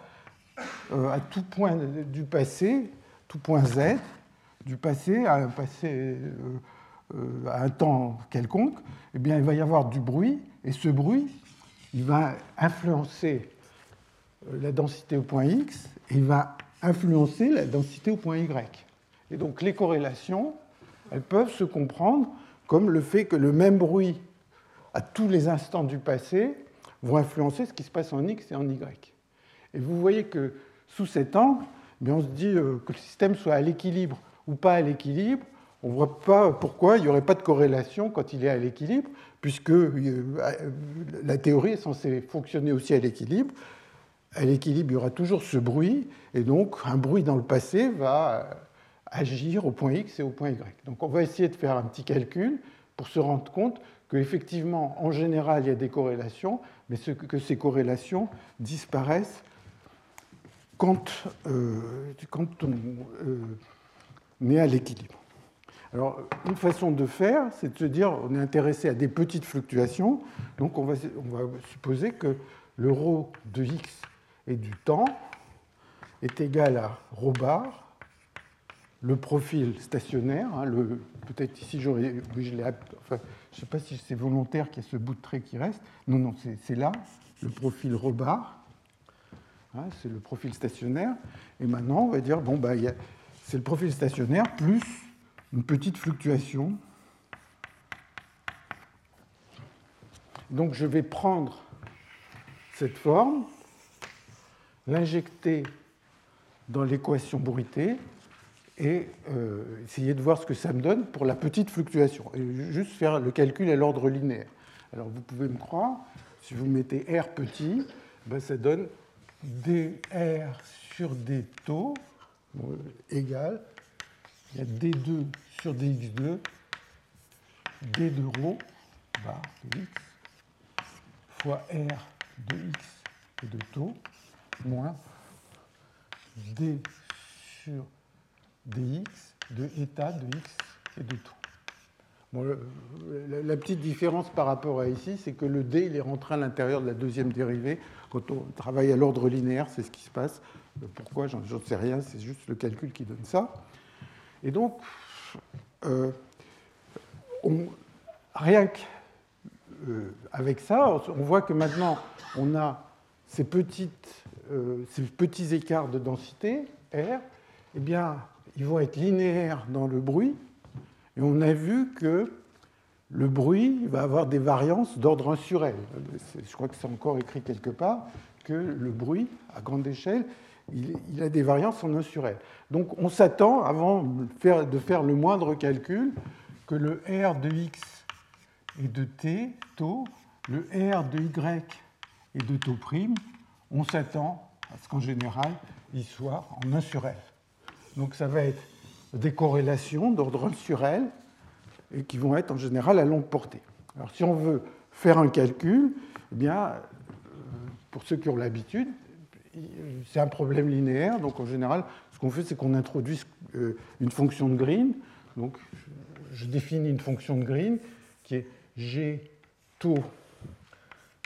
euh, à tout point du passé, tout point z, du passé à un passé euh, euh, à un temps quelconque, eh bien, il va y avoir du bruit, et ce bruit, il va influencer la densité au point x et va influencer la densité au point y. Et donc les corrélations, elles peuvent se comprendre comme le fait que le même bruit à tous les instants du passé vont influencer ce qui se passe en x et en y. Et vous voyez que sous cet angle, eh on se dit euh, que le système soit à l'équilibre ou pas à l'équilibre. On ne voit pas pourquoi il n'y aurait pas de corrélation quand il est à l'équilibre, puisque euh, la théorie est censée fonctionner aussi à l'équilibre à l'équilibre, il y aura toujours ce bruit, et donc un bruit dans le passé va agir au point X et au point Y. Donc on va essayer de faire un petit calcul pour se rendre compte qu'effectivement, en général, il y a des corrélations, mais que ces corrélations disparaissent quand, euh, on euh, est à l'équilibre. Alors, une façon de faire, c'est de se dire, on est intéressé à des petites fluctuations, donc on va, supposer que le rho de x et du temps est égal à ρ bar, le profil stationnaire, hein, peut-être ici j'aurais, je ne sais pas si c'est volontaire qu'il y ait ce bout de trait qui reste, non, non, c'est là, le profil ρ bar, hein, c'est le profil stationnaire, et maintenant on va dire, bon, bah, c'est le profil stationnaire plus une petite fluctuation. Donc je vais prendre cette forme, l'injecter dans l'équation bruitée et euh, essayer de voir ce que ça me donne pour la petite fluctuation. Et juste faire le calcul à l'ordre linéaire. Alors vous pouvez me croire, si vous mettez R petit, ben ça donne dr sur d taux égal, il y a d2 sur dx2, d de rho, bar de x, fois R de x et de taux, moins d sur dx de état de x et de tout. Bon, la, petite différence par rapport à ici, c'est que le d est rentré à l'intérieur de la deuxième dérivée. Quand on travaille à l'ordre linéaire, c'est ce qui se passe. Pourquoi J'en sais rien, c'est juste le calcul qui donne ça. Et donc, euh, rien qu'avec euh, ça, on voit que maintenant, on a ces petites euh, ces petits écarts de densité, R, eh bien, ils vont être linéaires dans le bruit. Et on a vu que le bruit va avoir des variances d'ordre 1 sur L. Je crois que c'est encore écrit quelque part que le bruit, à grande échelle, il, a des variances en 1 sur L. Donc on s'attend, avant de faire, le moindre calcul, que le R de x et de t, taux, le R de y et de taux prime, on s'attend à ce qu'en général, il soit en 1 sur L. Donc ça va être des corrélations d'ordre 1 sur L et qui vont être en général à longue portée. Alors si on veut faire un calcul, eh bien, pour ceux qui ont l'habitude, c'est un problème linéaire. Donc en général, ce qu'on fait, c'est qu'on introduit une fonction de Green. Donc je définis une fonction de Green qui est G taux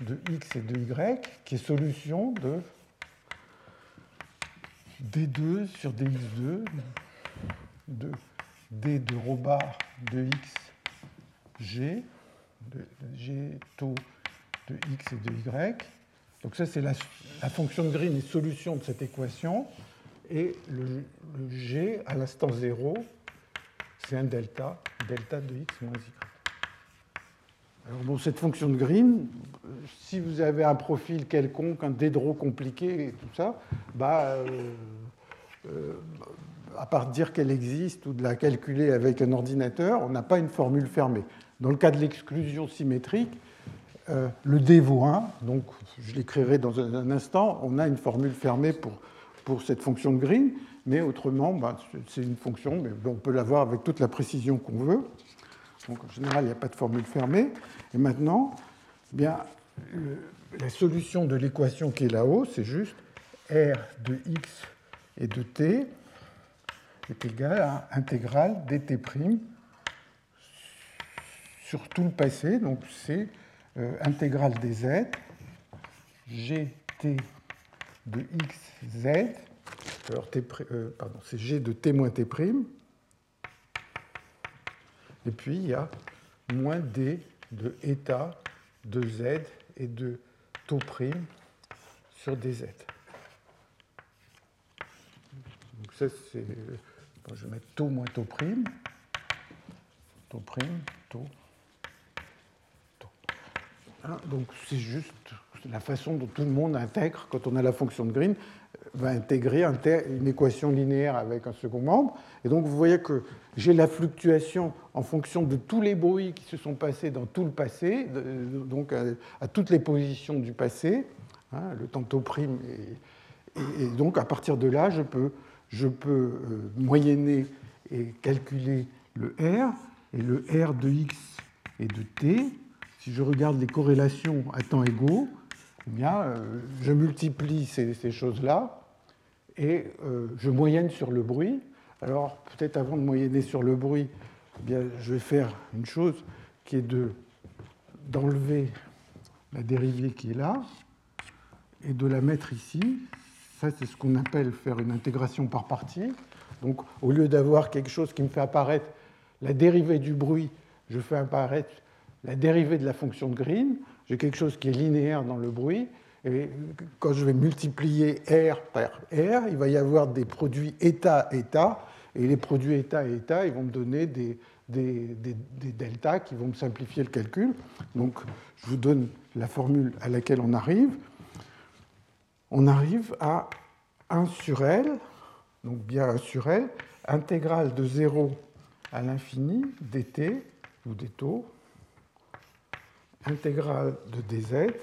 de x et de y, qui est solution de d2 sur dx2 de d de rho bar de x g, de, g taux de x et de y. Donc ça, c'est la, fonction de Green est solution de cette équation. Et le, le g à l'instant 0, c'est un delta, delta de x moins y. Alors bon, cette fonction de Green, si vous avez un profil quelconque, un dédro compliqué et tout ça, bah, euh, euh, à part dire qu'elle existe ou de la calculer avec un ordinateur, on n'a pas une formule fermée. Dans le cas de l'exclusion symétrique, euh, le D vaut 1, donc je l'écrirai dans un, instant, on a une formule fermée pour, pour cette fonction de Green, mais autrement, bah, c'est une fonction, mais on peut l'avoir avec toute la précision qu'on veut. Donc en général, il n'y a pas de formule fermée. Et maintenant, eh bien, la solution de l'équation qui est là-haut, c'est juste R de x et de t est égal à intégrale dt' sur tout le passé. Donc c'est intégrale des z, gt de x, z. Alors, euh, pardon, c'est g de t moins t'. Et puis, il y a moins d de état de z et de taux prime sur dz. Donc ça, c'est... je vais mettre taux moins taux prime. Taux prime, taux. Hein, donc c'est juste la façon dont tout le monde intègre, quand on a la fonction de Green, va intégrer une équation linéaire avec un second membre. Et donc vous voyez que j'ai la fluctuation en fonction de tous les bruits qui se sont passés dans tout le passé, donc à, toutes les positions du passé, hein, le tantôt prime. Et, donc à partir de là, je peux, je peux euh, moyenner et calculer le R, et le R de x et de t. Si je regarde les corrélations à temps égaux, eh bien, euh, je multiplie ces, choses-là et euh, je moyenne sur le bruit. Alors, peut-être avant de moyenner sur le bruit, eh bien, je vais faire une chose qui est d'enlever la dérivée qui est là et de la mettre ici. Ça, c'est ce qu'on appelle faire une intégration par partie. Donc, au lieu d'avoir quelque chose qui me fait apparaître la dérivée du bruit, je fais apparaître la dérivée de la fonction de Green. J'ai quelque chose qui est linéaire dans le bruit. Et quand je vais multiplier R par R, il va y avoir des produits état-état. Et les produits état-état, ils vont me donner des, deltas qui vont me simplifier le calcul. Donc, je vous donne la formule à laquelle on arrive. On arrive à 1 sur L, donc bien 1 sur L, intégrale de 0 à l'infini dt ou des taux, intégrale de dz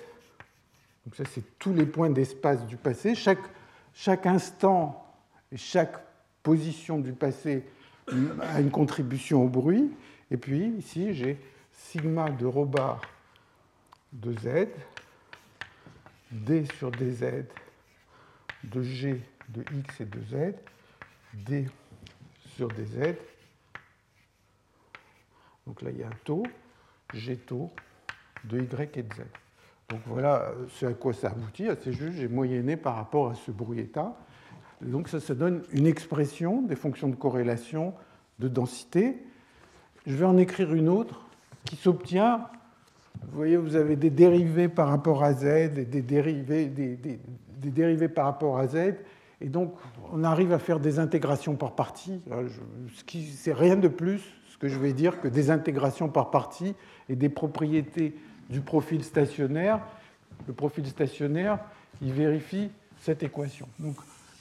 donc ça, c'est tous les points d'espace du passé. Chaque, chaque instant et chaque position du passé a une contribution au bruit. Et puis ici, j'ai sigma de rho bar de z, d sur dz, de g de x et de z, d sur dz. Donc là, il y a un taux, g taux de y et de z. Donc voilà ce à quoi ça aboutit. C'est juste, j'ai moyenné par rapport à ce bruit état. donc ça, ça donne une expression des fonctions de corrélation de densité. Je vais en écrire une autre qui s'obtient. Vous voyez, vous avez des dérivés par rapport à z et des dérivés, des, des, par rapport à z. Et donc, on arrive à faire des intégrations par partie. Ce qui, c'est rien de plus, ce que je vais dire, que des intégrations par partie et des propriétés du profil stationnaire. Le profil stationnaire, il vérifie cette équation. Donc,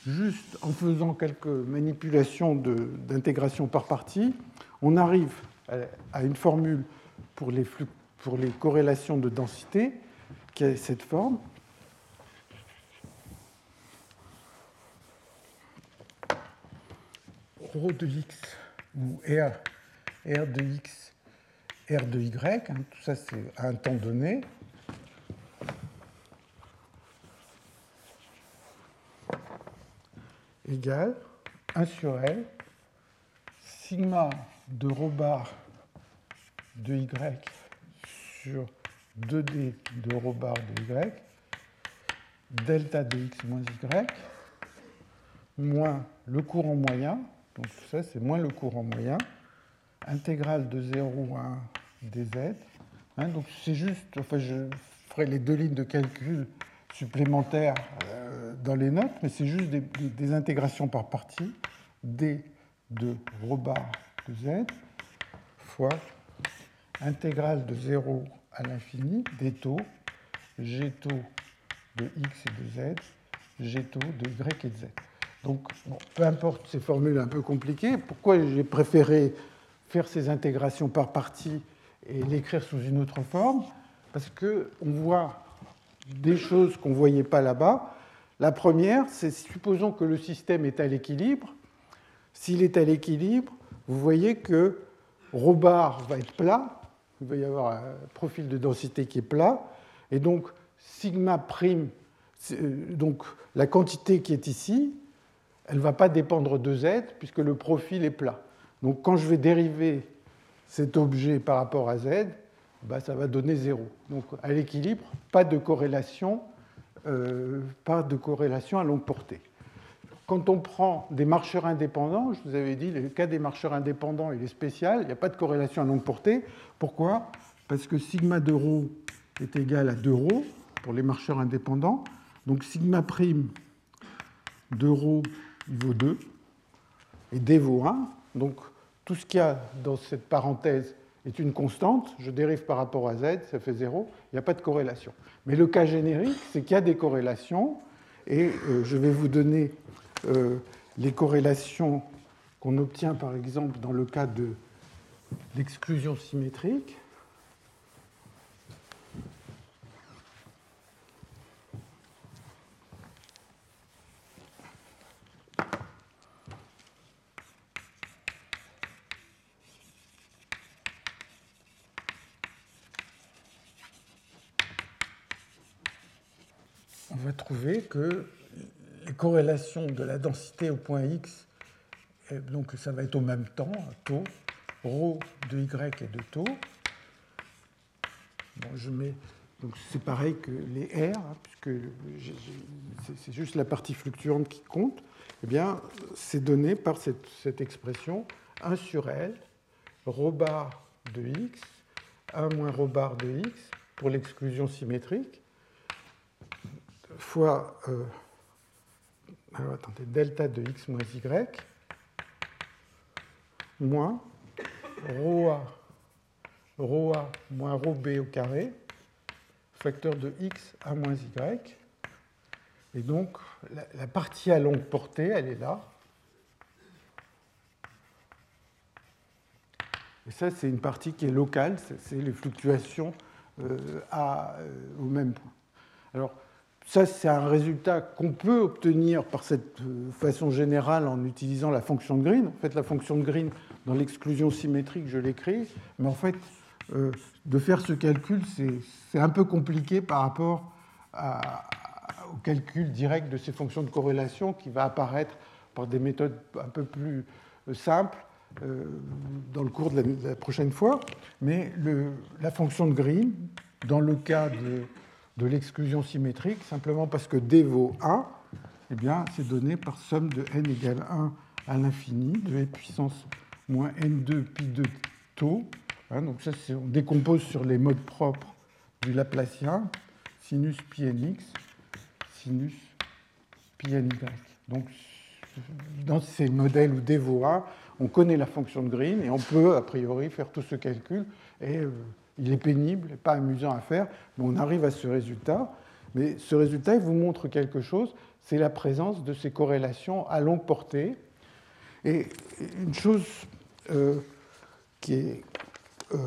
juste en faisant quelques manipulations d'intégration par partie, on arrive à une formule pour les, pour les corrélations de densité qui a cette forme. Rho de x ou R, R de x R de Y, hein, tout ça c'est à un temps donné, égale 1 sur L, sigma de rho bar de Y sur 2D de rho bar de Y, delta de X moins Y, moins le courant moyen, donc tout ça c'est moins le courant moyen, intégrale de 0 à 1 dz. Hein, donc c'est juste, enfin je ferai les deux lignes de calcul supplémentaires euh, dans les notes, mais c'est juste des, intégrations par partie, d de rho de z fois intégrale de 0 à l'infini des taux, g taux de x et de z, g taux de y et de z. Donc, peu importe ces formules un peu compliquées, pourquoi j'ai préféré faire ces intégrations par partie et l'écrire sous une autre forme Parce qu'on voit des choses qu'on ne voyait pas là-bas. La première, c'est supposons que le système est à l'équilibre. S'il est à l'équilibre, vous voyez que ρ bar va être plat, il va y avoir un profil de densité qui est plat, et donc sigma prime, euh, donc la quantité qui est ici, elle ne va pas dépendre de z puisque le profil est plat. Donc quand je vais dériver cet objet par rapport à z, bah, ça va donner 0. Donc à l'équilibre, pas de corrélation, euh, pas de corrélation à longue portée. Quand on prend des marcheurs indépendants, je vous avais dit, le cas des marcheurs indépendants, il est spécial, il n'y a pas de corrélation à longue portée. Pourquoi? Parce que sigma de est égal à 2 rho pour les marcheurs indépendants. Donc sigma prime de vaut 2. et d vaut 1. Donc tout ce qu'il y a dans cette parenthèse est une constante, je dérive par rapport à z, ça fait 0, il n'y a pas de corrélation. Mais le cas générique, c'est qu'il y a des corrélations, et euh, je vais vous donner euh, les corrélations qu'on obtient par exemple dans le cas de l'exclusion symétrique. on va trouver que les corrélations de la densité au point X, donc ça va être au même temps, taux, ρ de Y et de taux. Bon, je mets, donc c'est pareil que les R, hein, puisque c'est juste la partie fluctuante qui compte. Eh bien, c'est donné par cette, cette, expression 1 sur L, ρ bar de X, 1 moins ρ bar de X pour l'exclusion symétrique, fois euh, delta de x moins y moins rho a, rho a moins rho b au carré, facteur de x a moins y. Et donc, la, partie à longue portée, elle est là. Et ça, c'est une partie qui est locale, c'est les fluctuations euh, à, euh, au même point. Alors, ça, c'est un résultat qu'on peut obtenir par cette euh, façon générale en utilisant la fonction de Green. En fait, la fonction de Green, dans l'exclusion symétrique, je l'écris, mais en fait, euh, de faire ce calcul, c'est un peu compliqué par rapport au calcul direct de ces fonctions de corrélation qui va apparaître par des méthodes un peu plus euh, simples dans le cours de la, prochaine fois. Mais la fonction de Green, dans le cas de de l'exclusion symétrique, simplement parce que d vaut 1, eh bien, c'est donné par somme de n égale 1 à l'infini, de e puissance moins n2 pi 2 taux. Hein, donc ça, on décompose sur les modes propres du Laplacien, sinus pi nx, sinus pi ny. Donc dans ces modèles où d vaut 1, on connaît la fonction de Green et on peut a priori faire tout ce calcul et euh, il est pénible, pas amusant à faire, mais on arrive à ce résultat. Mais ce résultat, il vous montre quelque chose, c'est la présence de ces corrélations à longue portée. Et une chose euh, qui est euh,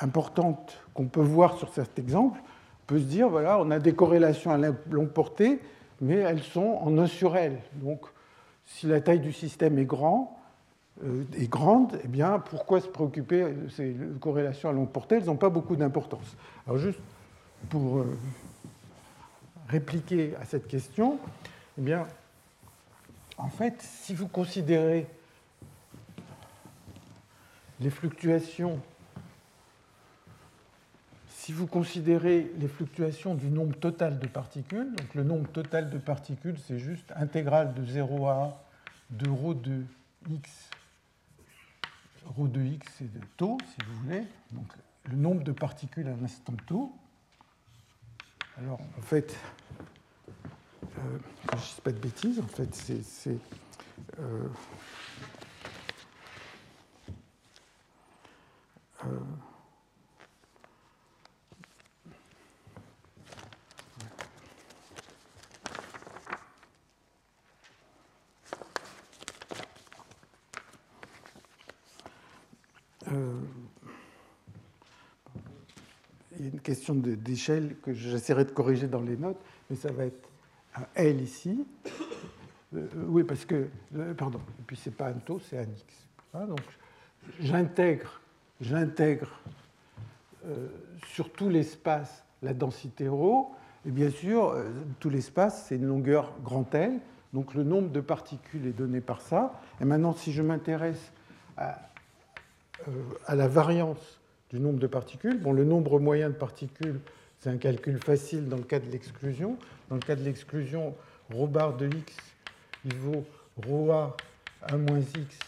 importante qu'on peut voir sur cet exemple, on peut se dire, voilà, on a des corrélations à longue portée, mais elles sont en 1 sur L. Donc, si la taille du système est grande, est grande, eh bien, pourquoi se préoccuper de ces corrélations à longue portée? Elles n'ont pas beaucoup d'importance. Alors juste pour euh, répliquer à cette question, eh bien, en fait, si vous considérez les fluctuations, si vous considérez les fluctuations du nombre total de particules, donc le nombre total de particules, c'est juste intégrale de 0 à 1 de ρ de x, ρ de x c'est de taux, si vous voulez, donc le nombre de particules à l'instant taux. Alors, en fait, euh, je ne dis pas de bêtises, en fait, c'est. Euh, euh, il y a une question d'échelle que j'essaierai de corriger dans les notes, mais ça va être un L ici. Euh, oui, parce que, euh, pardon, et puis c'est pas un taux, c'est un X. Hein, donc j'intègre, j'intègre euh, sur tout l'espace la densité ρ, et bien sûr, tout l'espace, c'est une longueur grand L, donc le nombre de particules est donné par ça. Et maintenant, si je m'intéresse à, euh, à la variance du nombre de particules. Bon, le nombre moyen de particules, c'est un calcul facile dans le cas de l'exclusion. Dans le cas de l'exclusion, ρ bar de x, il vaut ρa 1 moins x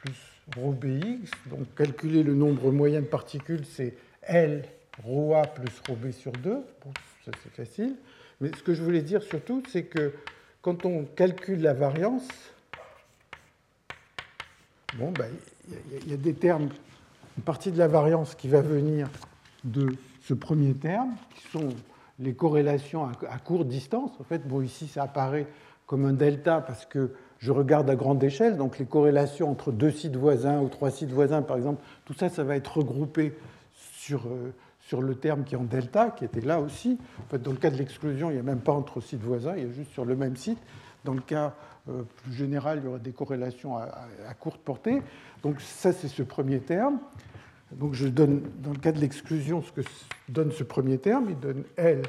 plus rho bx. Donc calculer le nombre moyen de particules, c'est L rho a plus rho b sur 2. Bon, ça c'est facile. Mais ce que je voulais dire surtout, c'est que quand on calcule la variance, bon, ben, il y, a des termes, une partie de la variance qui va venir de ce premier terme, qui sont les corrélations à, courte distance. En fait, bon, ici, ça apparaît comme un delta parce que je regarde à grande échelle, donc les corrélations entre deux sites voisins ou trois sites voisins, par exemple, tout ça, ça va être regroupé sur, euh, sur le terme qui est en delta, qui était là aussi. En fait, dans le cas de l'exclusion, il n'y a même pas entre sites voisins, il y a juste sur le même site. Dans le cas plus général, il y aura des corrélations à, à courte portée. Donc ça, c'est ce premier terme. Donc je donne, dans le cas de l'exclusion, ce que donne ce premier terme, il donne L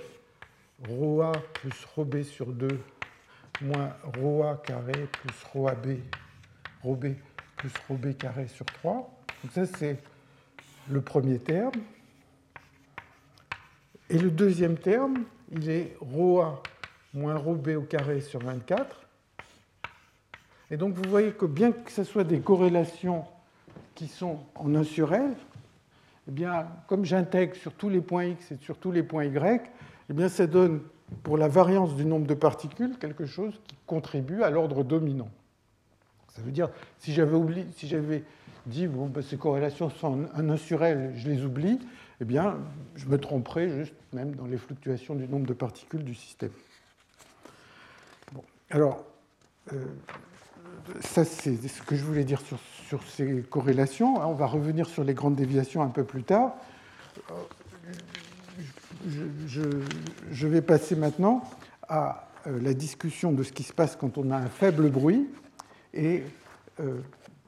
ρA plus ρB sur 2 moins ρA carré plus ρAB, ρB plus ρB carré sur 3. Donc ça, c'est le premier terme. Et le deuxième terme, il est ρA moins ρB au carré sur 24. et donc vous voyez que bien que ce soit des corrélations qui sont en 1 sur L, eh bien, comme j'intègre sur tous les points x et sur tous les points y, eh bien, ça donne pour la variance du nombre de particules quelque chose qui contribue à l'ordre dominant. Ça veut dire, si j'avais oublié, si j'avais dit bon, ben, ces corrélations sont en 1 sur L, je les oublie, eh bien, je me tromperais juste même dans les fluctuations du nombre de particules du système. Bon, alors, euh, ça, c'est ce que je voulais dire sur, ces corrélations. On va revenir sur les grandes déviations un peu plus tard. Je, vais passer maintenant à euh, la discussion de ce qui se passe quand on a un faible bruit. Et euh,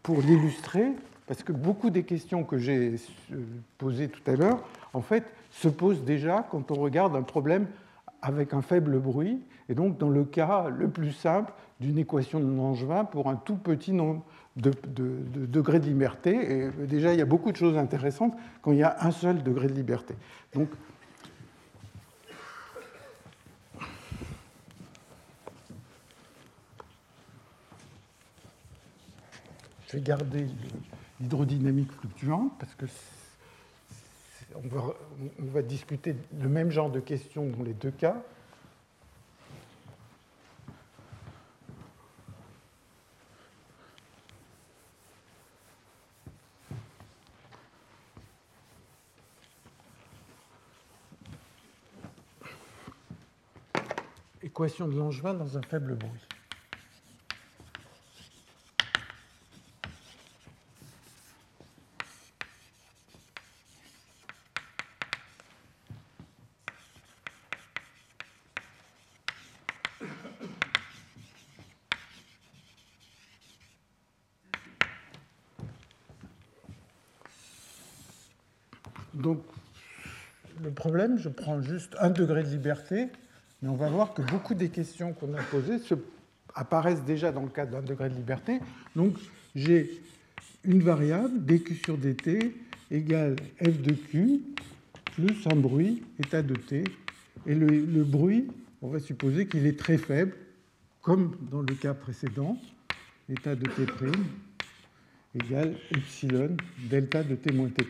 pour l'illustrer, parce que beaucoup des questions que j'ai euh, posées tout à l'heure, en fait, se posent déjà quand on regarde un problème avec un faible bruit, et donc dans le cas le plus simple d'une équation de Langevin pour un tout petit nombre de, degrés de liberté. Et déjà, il y a beaucoup de choses intéressantes quand il y a un seul degré de liberté. Donc, je vais garder l'hydrodynamique fluctuante parce que on va, on va discuter le même genre de questions dans les deux cas. équation de Langevin dans un faible bruit. Donc, le problème, je prends juste un degré de liberté, mais on va voir que beaucoup des questions qu'on a posées apparaissent déjà dans le cadre d'un degré de liberté. Donc, j'ai une variable, dq sur dt, égale f de q, plus un bruit, état de t. Et le, bruit, on va supposer qu'il est très faible, comme dans le cas précédent, état de t' égale epsilon delta de t moins t'.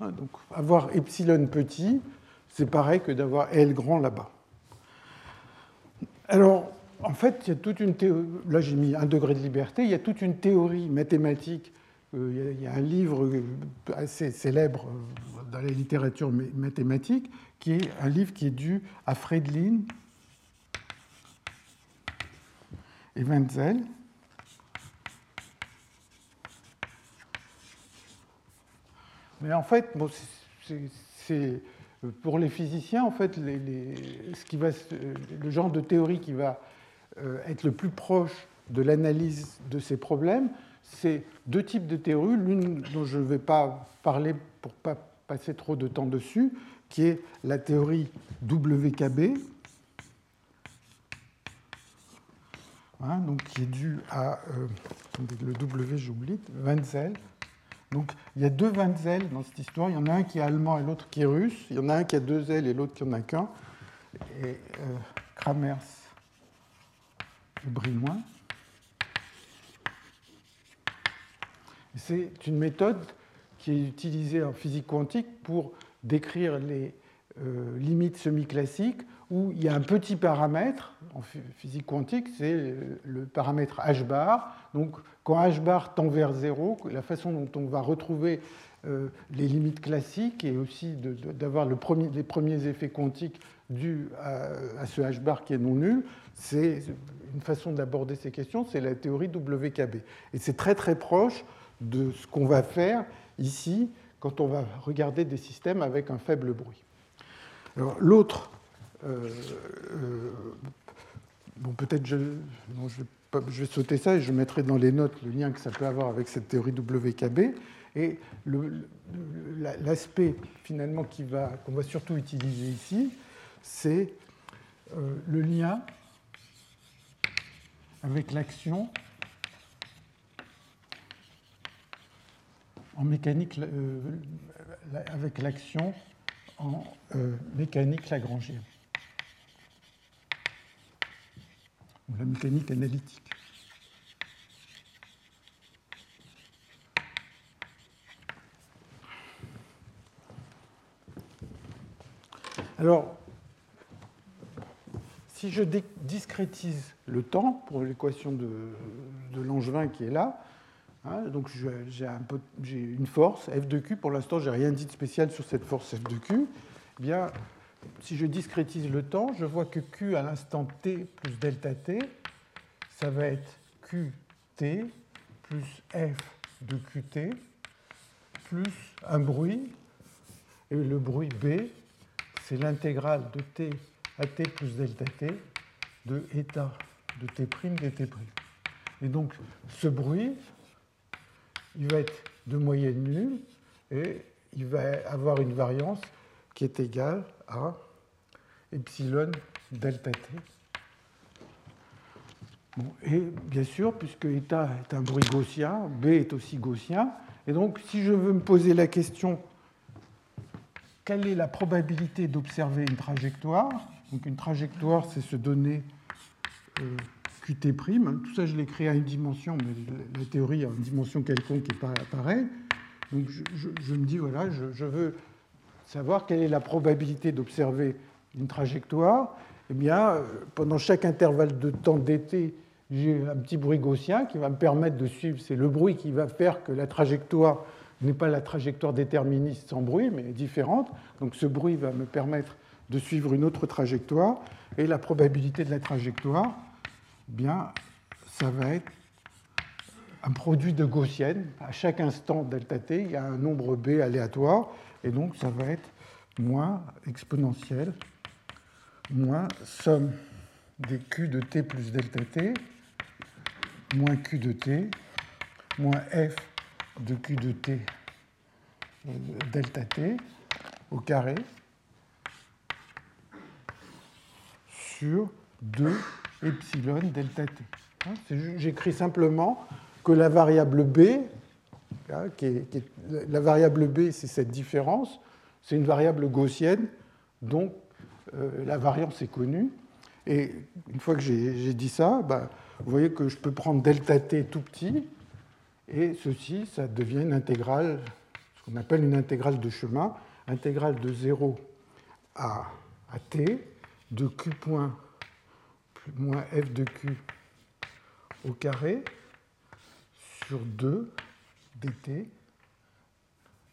donc avoir epsilon petit, c'est pareil que d'avoir L grand là-bas. Alors, en fait, il y a toute une théorie, là j'ai mis un degré de liberté, il y a toute une théorie mathématique, euh, il y a un livre assez célèbre euh, dans la littérature mathématique, qui est un livre qui est dû à Friedlin et Wenzel. Mais en fait, c'est pour les physiciens, en fait, ce qui va, le genre de théorie qui va euh, être le plus proche de l'analyse de ces problèmes, c'est deux types de théories. L'une dont je ne vais pas parler pour ne pas passer trop de temps dessus, qui est la théorie WKB, hein, donc qui est due à euh, le W, j'oublie, Wenzel. Donc il y a deux Wenzel dans cette histoire. Il y en a un qui est allemand et l'autre qui est russe. Il y en a un qui a deux L et l'autre qui en a qu'un. Et euh, Kramers moins. C'est une méthode qui est utilisée en physique quantique pour décrire les euh, limites semi-classiques où il y a un petit paramètre, en physique quantique, c'est le paramètre h bar. Donc quand h bar tend vers 0, la façon dont on va retrouver euh, les limites classiques et aussi d'avoir les premiers effets quantiques dus à, ce h bar qui est non nul, c'est une façon d'aborder ces questions, c'est la théorie WKB. Et c'est très très proche de ce qu'on va faire ici quand on va regarder des systèmes avec un faible bruit. L'autre, euh, euh, bon peut-être je, je, je, vais sauter ça et je mettrai dans les notes le lien que ça peut avoir avec cette théorie WKB. Et l'aspect finalement qu'on va, surtout utiliser ici, c'est euh, le lien avec l'action en mécanique, euh, avec l'action en euh, mécanique lagrangienne, ou la mécanique analytique. Alors, si je discrétise le temps pour l'équation de, Langevin qui est là, hein, donc j'ai une force f de q. Pour l'instant, j'ai rien dit de spécial sur cette force f de q. Eh bien, si je discrétise le temps, je vois que q à l'instant t plus delta t, ça va être qt plus f de qt plus un bruit, et le bruit b c'est l'intégrale de t à t plus delta t de état de t' dt'. Et donc, ce bruit, il va être de moyenne nulle et il va avoir une variance qui est égale à epsilon delta t. et bien sûr, puisque état est un bruit gaussien, B est aussi gaussien, et donc si je veux me poser la question quelle est la probabilité d'observer une trajectoire? Donc une trajectoire, c'est se donner euh, Qt'. Tout ça, je créé à une dimension, mais la théorie a une dimension quelconque qui n'est pas pareille. Donc je, me dis, voilà, je, veux savoir quelle est la probabilité d'observer une trajectoire. Eh bien, euh, pendant chaque intervalle de temps d'été, j'ai un petit bruit gaussien qui va me permettre de suivre. C'est le bruit qui va faire que la trajectoire n'est pas la trajectoire déterministe sans bruit, mais différente. Donc ce bruit va me permettre de suivre une autre trajectoire. Et la probabilité de la trajectoire, eh bien, ça va être un produit de gaussienne. À chaque instant delta t, il y a un nombre b aléatoire. Et donc ça va être moins exponentiel, moins somme des q de t plus delta t, moins q de t, moins f de q de t delta t au carré sur 2 epsilon delta t. Hein, j'écris simplement que la variable b, la variable b, c'est cette différence, c'est une variable gaussienne, donc euh, la variance est connue. Et une fois que j'ai dit ça, bah, vous voyez que je peux prendre delta t tout petit, et ceci, ça devient une intégrale, ce qu'on appelle une intégrale de chemin, intégrale de 0 à, à t, de q point moins f de q au carré sur 2 dt.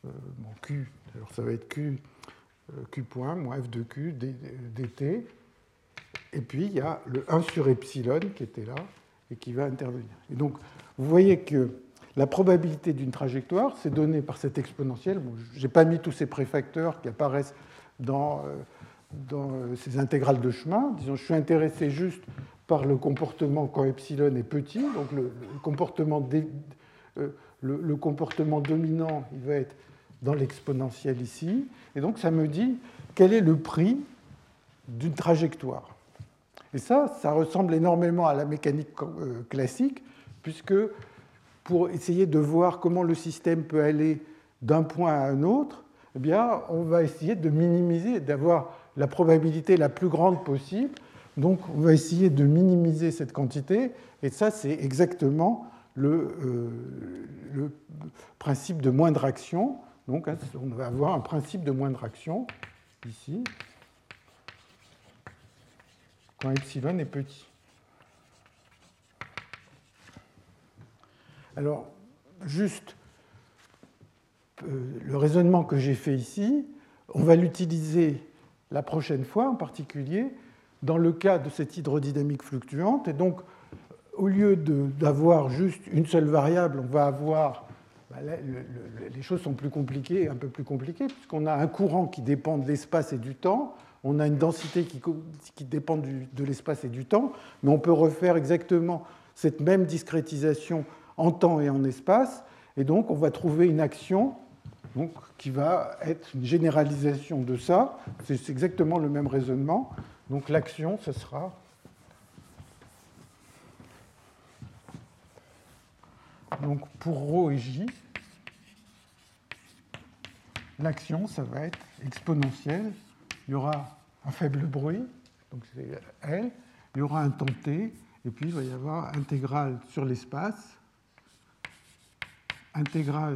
Euh, bon, q, alors ça va être q, euh, q point moins f de q dt. Et puis il y a le 1 sur epsilon qui était là et qui va intervenir. Et donc vous voyez que la probabilité d'une trajectoire, c'est donné par cette exponentielle. je n'ai pas mis tous ces préfacteurs qui apparaissent dans, euh, dans euh, ces intégrales de chemin. Disons, je suis intéressé juste par le comportement quand epsilon est petit. Donc le, comportement, euh, le, comportement dominant, il va être dans l'exponentielle ici. Et donc ça me dit quel est le prix d'une trajectoire. Et ça, ça ressemble énormément à la mécanique classique, puisque pour essayer de voir comment le système peut aller d'un point à un autre, eh bien, on va essayer de minimiser, d'avoir la probabilité la plus grande possible. Donc, on va essayer de minimiser cette quantité. Et ça, c'est exactement le, euh, le, principe de moindre action. Donc, hein, on va avoir un principe de moindre action ici, quand epsilon est petit. Alors, juste euh, le raisonnement que j'ai fait ici, on va l'utiliser la prochaine fois en particulier dans le cas de cette hydrodynamique fluctuante. Et donc, au lieu d'avoir juste une seule variable, on va avoir. Bah, les choses sont plus compliquées, un peu plus compliquées, puisqu'on a un courant qui dépend de l'espace et du temps, on a une densité qui, dépend de l'espace et du temps, mais on peut refaire exactement cette même discrétisation en temps et en espace. Et donc, on va trouver une action donc, qui va être une généralisation de ça. C'est exactement le même raisonnement. Donc, l'action, ce sera Donc pour ρ et j, l'action, ça va être exponentielle. Il y aura un faible bruit, donc c'est L, il y aura un temps t, et puis il va y avoir intégrale sur l'espace, intégrale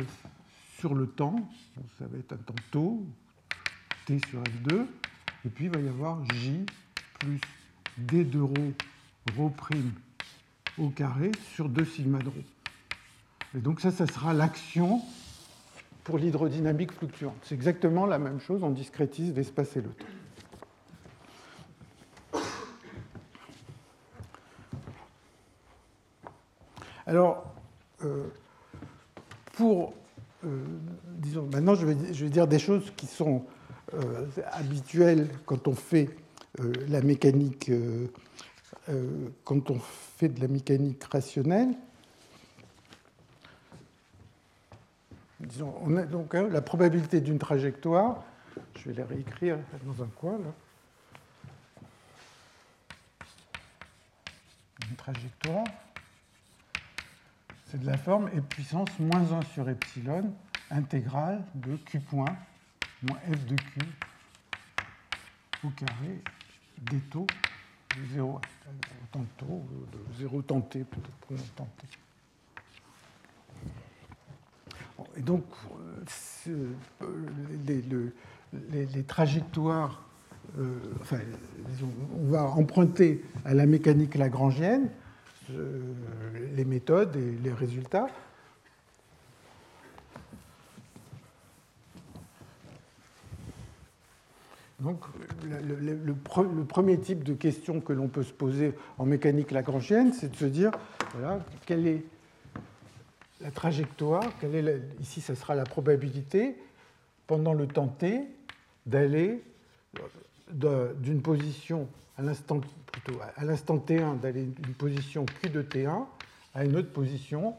sur le temps, ça va être un temps tôt, t sur F2, et puis il va y avoir j plus d de rho, rho prime au carré sur 2 sigma de rho. Et donc ça, ça sera l'action pour l'hydrodynamique fluctuante. C'est exactement la même chose, on discrétise l'espace et le temps. Alors, euh, pour, euh, disons, maintenant je vais, dire des choses qui sont euh, habituelles quand on fait la mécanique, quand on fait de la mécanique rationnelle. On a donc hein, la probabilité d'une trajectoire, je vais la réécrire dans un coin. Une trajectoire c'est de la forme et puissance moins 1 sur epsilon intégrale de q point moins f de q au carré des taux de 0 tant taux, de 0 tant t plutôt pour tant t. Et donc, euh, les, trajectoires, euh, enfin, on va emprunter à la mécanique lagrangienne euh, les méthodes et les résultats. Donc, le, premier type de question que l'on peut se poser en mécanique lagrangienne, c'est de se dire, voilà, quelle est la trajectoire, ici, ce sera la probabilité, pendant le temps t, d'aller d'une position à l'instant plutôt à l'instant t1 d'aller d'une position q de t1 à une autre position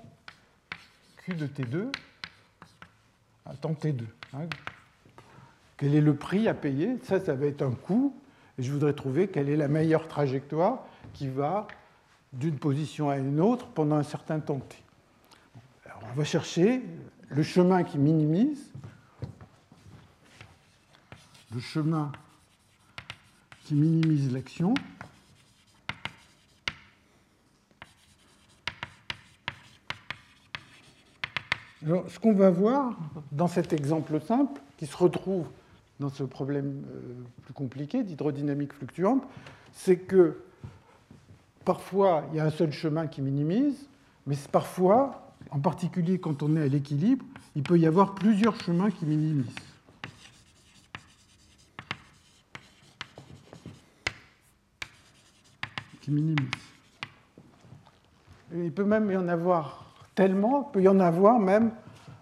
Q de T2 à temps T2. Hein. Quel est le prix à payer? Ça, ça va être un coût. Et je voudrais trouver quelle est la meilleure trajectoire qui va d'une position à une autre pendant un certain temps t. On va chercher le chemin qui minimise, le chemin qui minimise l'action. Ce qu'on va voir dans cet exemple simple, qui se retrouve dans ce problème euh, plus compliqué d'hydrodynamique fluctuante, c'est que parfois il y a un seul chemin qui minimise, mais parfois, en particulier quand on est à l'équilibre, il peut y avoir plusieurs chemins qui minimisent. Qui minimisent. il peut même y en avoir tellement, il peut y en avoir même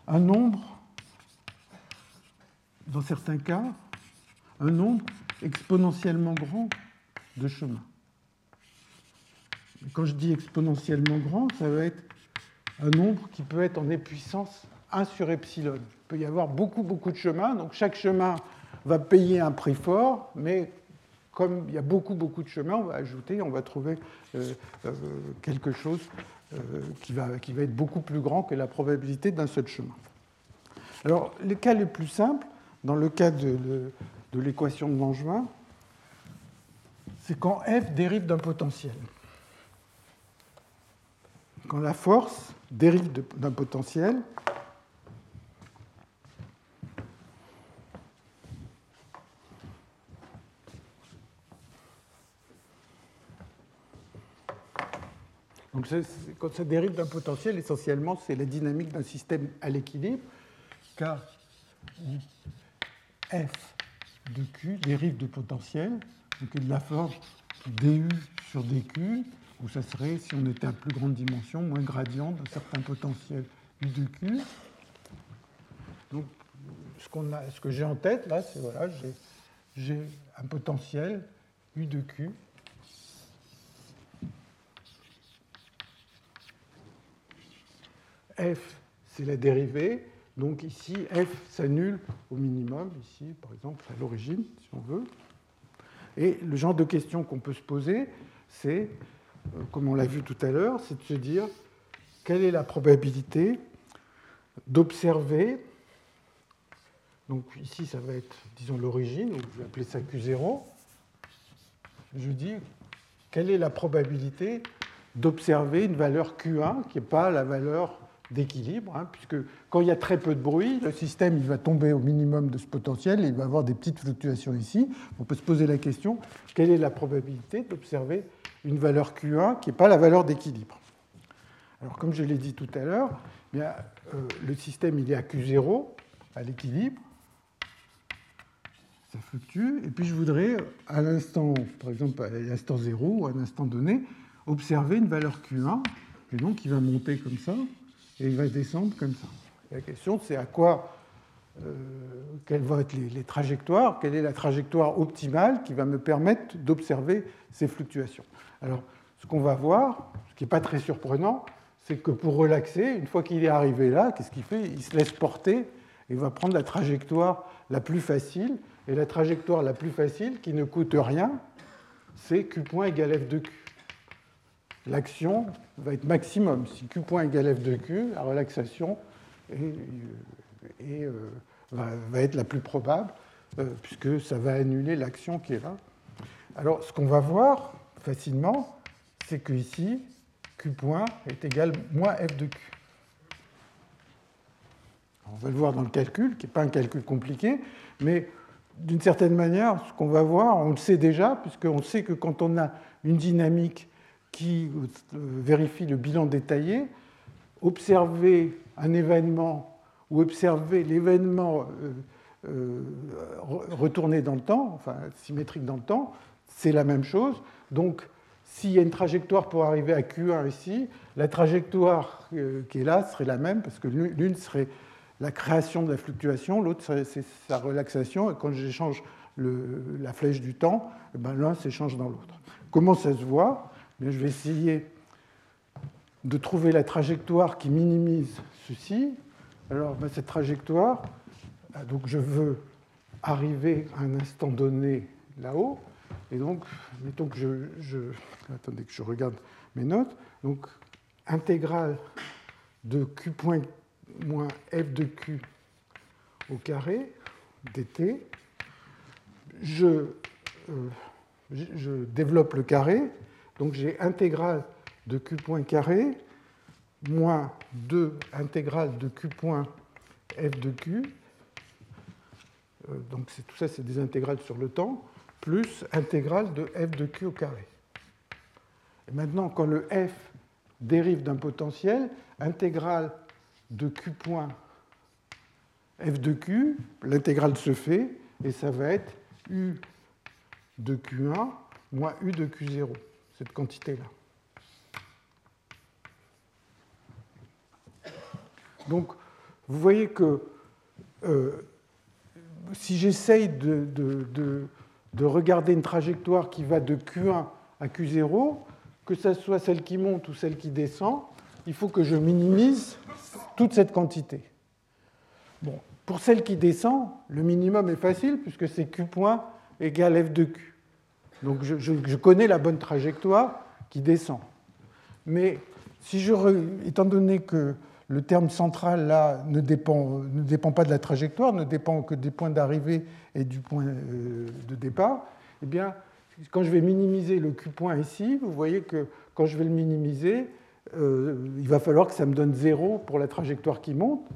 un nombre, dans certains cas, un nombre exponentiellement grand de chemins. Quand je dis exponentiellement grand, ça va être un nombre qui peut être en puissance 1 sur epsilon. Il peut y avoir beaucoup, beaucoup de chemins, donc chaque chemin va payer un prix fort, mais comme il y a beaucoup, beaucoup de chemins, on va ajouter, on va trouver euh, euh, quelque chose euh, qui, va, qui va être beaucoup plus grand que la probabilité d'un seul chemin. Alors, le cas le plus simple, dans le cas de, de l'équation de Langevin, c'est quand f dérive d'un potentiel quand la force dérive d'un potentiel, Donc, quand ça dérive d'un potentiel, essentiellement, c'est la dynamique d'un système à l'équilibre, car f de q dérive de potentiel, donc de la force du sur dq, où ça serait, si on était à plus grande dimension, moins gradient d'un certain potentiel U de Q. Donc, ce, a, ce que j'ai en tête, là, c'est voilà, j'ai un potentiel U de Q. F, c'est la dérivée. Donc ici, F s'annule au minimum, ici, par exemple, à l'origine, si on veut. Et le genre de question qu'on peut se poser, c'est comme on l'a vu tout à l'heure, c'est de se dire quelle est la probabilité d'observer, donc ici ça va être, disons, l'origine, je vais appeler ça Q0, je dis quelle est la probabilité d'observer une valeur Q1 qui n'est pas la valeur d'équilibre, hein, puisque quand il y a très peu de bruit, le système il va tomber au minimum de ce potentiel et il va avoir des petites fluctuations ici. On peut se poser la question, quelle est la probabilité d'observer une valeur Q1 qui n'est pas la valeur d'équilibre? Alors, comme je l'ai dit tout à l'heure, eh euh, le système il est à Q0, à l'équilibre. Ça fluctue. Et puis, je voudrais, à l'instant, par exemple, à l'instant 0 ou à un instant donné, observer une valeur Q1, et donc il va monter comme ça, et il va descendre comme ça. la question, c'est à quoi, euh, quelles vont être les, trajectoires, quelle est la trajectoire optimale qui va me permettre d'observer ces fluctuations. Alors, ce qu'on va voir, ce qui n'est pas très surprenant, c'est que pour relaxer, une fois qu'il est arrivé là, qu'est-ce qu'il fait? Il se laisse porter et va prendre la trajectoire la plus facile. Et la trajectoire la plus facile, qui ne coûte rien, c'est Q point égale F de Q. L'action va être maximum. Si Q point égale F de Q, la relaxation euh, va, être la plus probable, euh, puisque ça va annuler l'action qui est là. Alors, ce qu'on va voir, facilement, c'est que ici, Q point est égal moins F de Q. On va le voir dans le calcul, qui n'est pas un calcul compliqué, mais d'une certaine manière, ce qu'on va voir, on le sait déjà, puisqu'on sait que quand on a une dynamique qui euh, vérifie le bilan détaillé, observer un événement ou observer l'événement euh, euh, retourné dans le temps, enfin symétrique dans le temps, c'est la même chose. Donc, s'il y a une trajectoire pour arriver à Q1 ici, la trajectoire qui est là serait la même, parce que l'une serait la création de la fluctuation, l'autre c'est sa relaxation, et quand j'échange la flèche du temps, eh ben, l'un s'échange dans l'autre. Comment ça se voit? Je vais essayer de trouver la trajectoire qui minimise ceci. Alors, ben, cette trajectoire, ah, donc je veux arriver à un instant donné là-haut. Et donc, mettons que je, je, Attendez que je regarde mes notes. Donc, intégrale de q point moins f de q au carré dt. Je, euh, je développe le carré. Donc, j'ai intégrale de q point carré moins 2 intégrale de q point f de q. Euh, donc tout ça, c'est des intégrales sur le temps, plus intégrale de f de q au carré. Et maintenant, quand le f dérive d'un potentiel, intégrale de q point f de q, l'intégrale se fait, et ça va être u de q1 moins u de q0, cette quantité-là. Donc, vous voyez que euh, si j'essaye de, de, regarder une trajectoire qui va de Q1 à Q0, que ce soit celle qui monte ou celle qui descend, il faut que je minimise toute cette quantité. Bon, pour celle qui descend, le minimum est facile puisque c'est Q point égale F de Q. Donc je, connais la bonne trajectoire qui descend. Mais si je, étant donné que le terme central, là, ne dépend, ne dépend pas de la trajectoire, ne dépend que des points d'arrivée et du point euh, de départ. Eh bien, quand je vais minimiser le Q point ici, vous voyez que quand je vais le minimiser, euh, il va falloir que ça me donne 0 pour la trajectoire qui monte.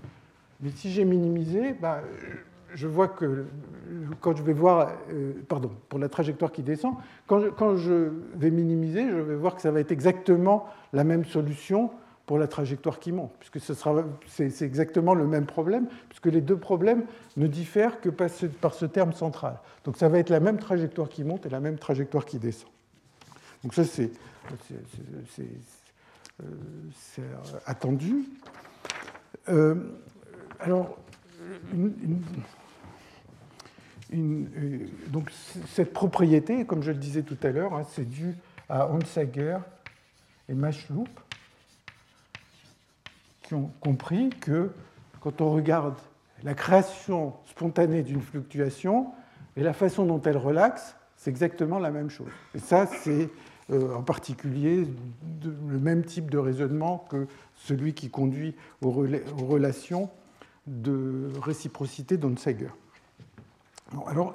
Mais si j'ai minimisé, bah, je vois que quand je vais voir, euh, pardon, pour la trajectoire qui descend, quand je, vais minimiser, je vais voir que ça va être exactement la même solution pour la trajectoire qui monte, puisque ce sera, c'est, exactement le même problème, puisque les deux problèmes ne diffèrent que par ce, terme central. Donc ça va être la même trajectoire qui monte et la même trajectoire qui descend. Donc ça, c'est, c'est, euh, attendu. Euh, alors, une, euh, donc cette propriété, comme je le disais tout à l'heure, hein, c'est dû à Onsager et Mashloop ont compris que quand on regarde la création spontanée d'une fluctuation et la façon dont elle relaxe, c'est exactement la même chose. Et ça, c'est euh, en particulier le même type de raisonnement que celui qui conduit aux, relations de réciprocité d'Onsager. Alors,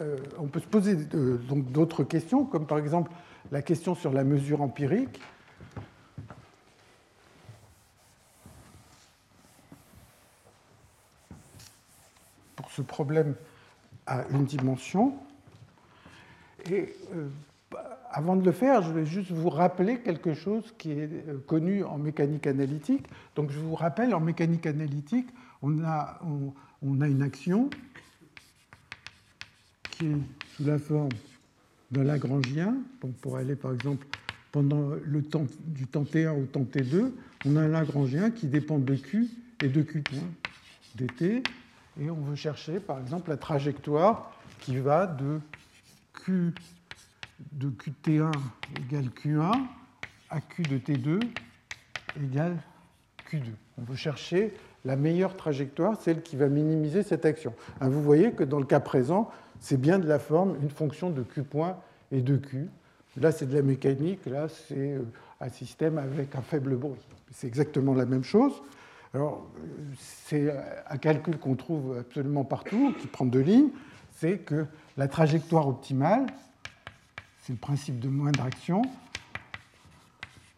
euh, on peut se poser euh, d'autres questions, comme par exemple la question sur la mesure empirique. ce problème à une dimension. Et euh, avant de le faire, je vais juste vous rappeler quelque chose qui est connu en mécanique analytique. Donc je vous rappelle, en mécanique analytique, on, a une action sous la forme d'un Lagrangien. Donc pour aller par exemple pendant le temps du temps T1 au temps T2, on a un Lagrangien qui dépend de Q et de Q point dt et on veut chercher par exemple la trajectoire qui va de Q de QT1 égale Q1 à Q de T2 égale Q2. On veut chercher la meilleure trajectoire, celle qui va minimiser cette action. Hein, vous voyez que dans le cas présent, c'est bien de la forme une fonction de Q point et de Q. Là, c'est de la mécanique, là, c'est euh, un système avec un faible bruit. C'est exactement la même chose. Alors, c'est un calcul qu'on trouve absolument partout, qui prend deux lignes, c'est que la trajectoire optimale, c'est le principe de moindre action,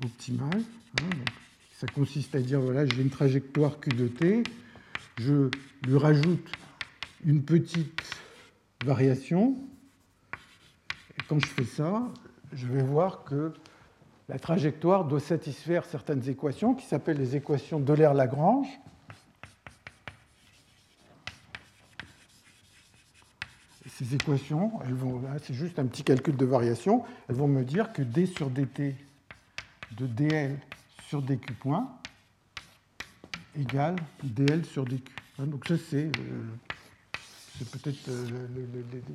optimale, hein, ça consiste à dire, voilà, j'ai une trajectoire Q de t, je lui rajoute une petite variation, et quand je fais ça, je vais voir que la trajectoire doit satisfaire certaines équations qui s'appellent les équations d'Euler-Lagrange. Ces équations, c'est juste un petit calcul de variation, elles vont me dire que d sur dt de dl sur dq point égale dl sur dq. Hein, donc ça, c'est euh, peut-être euh,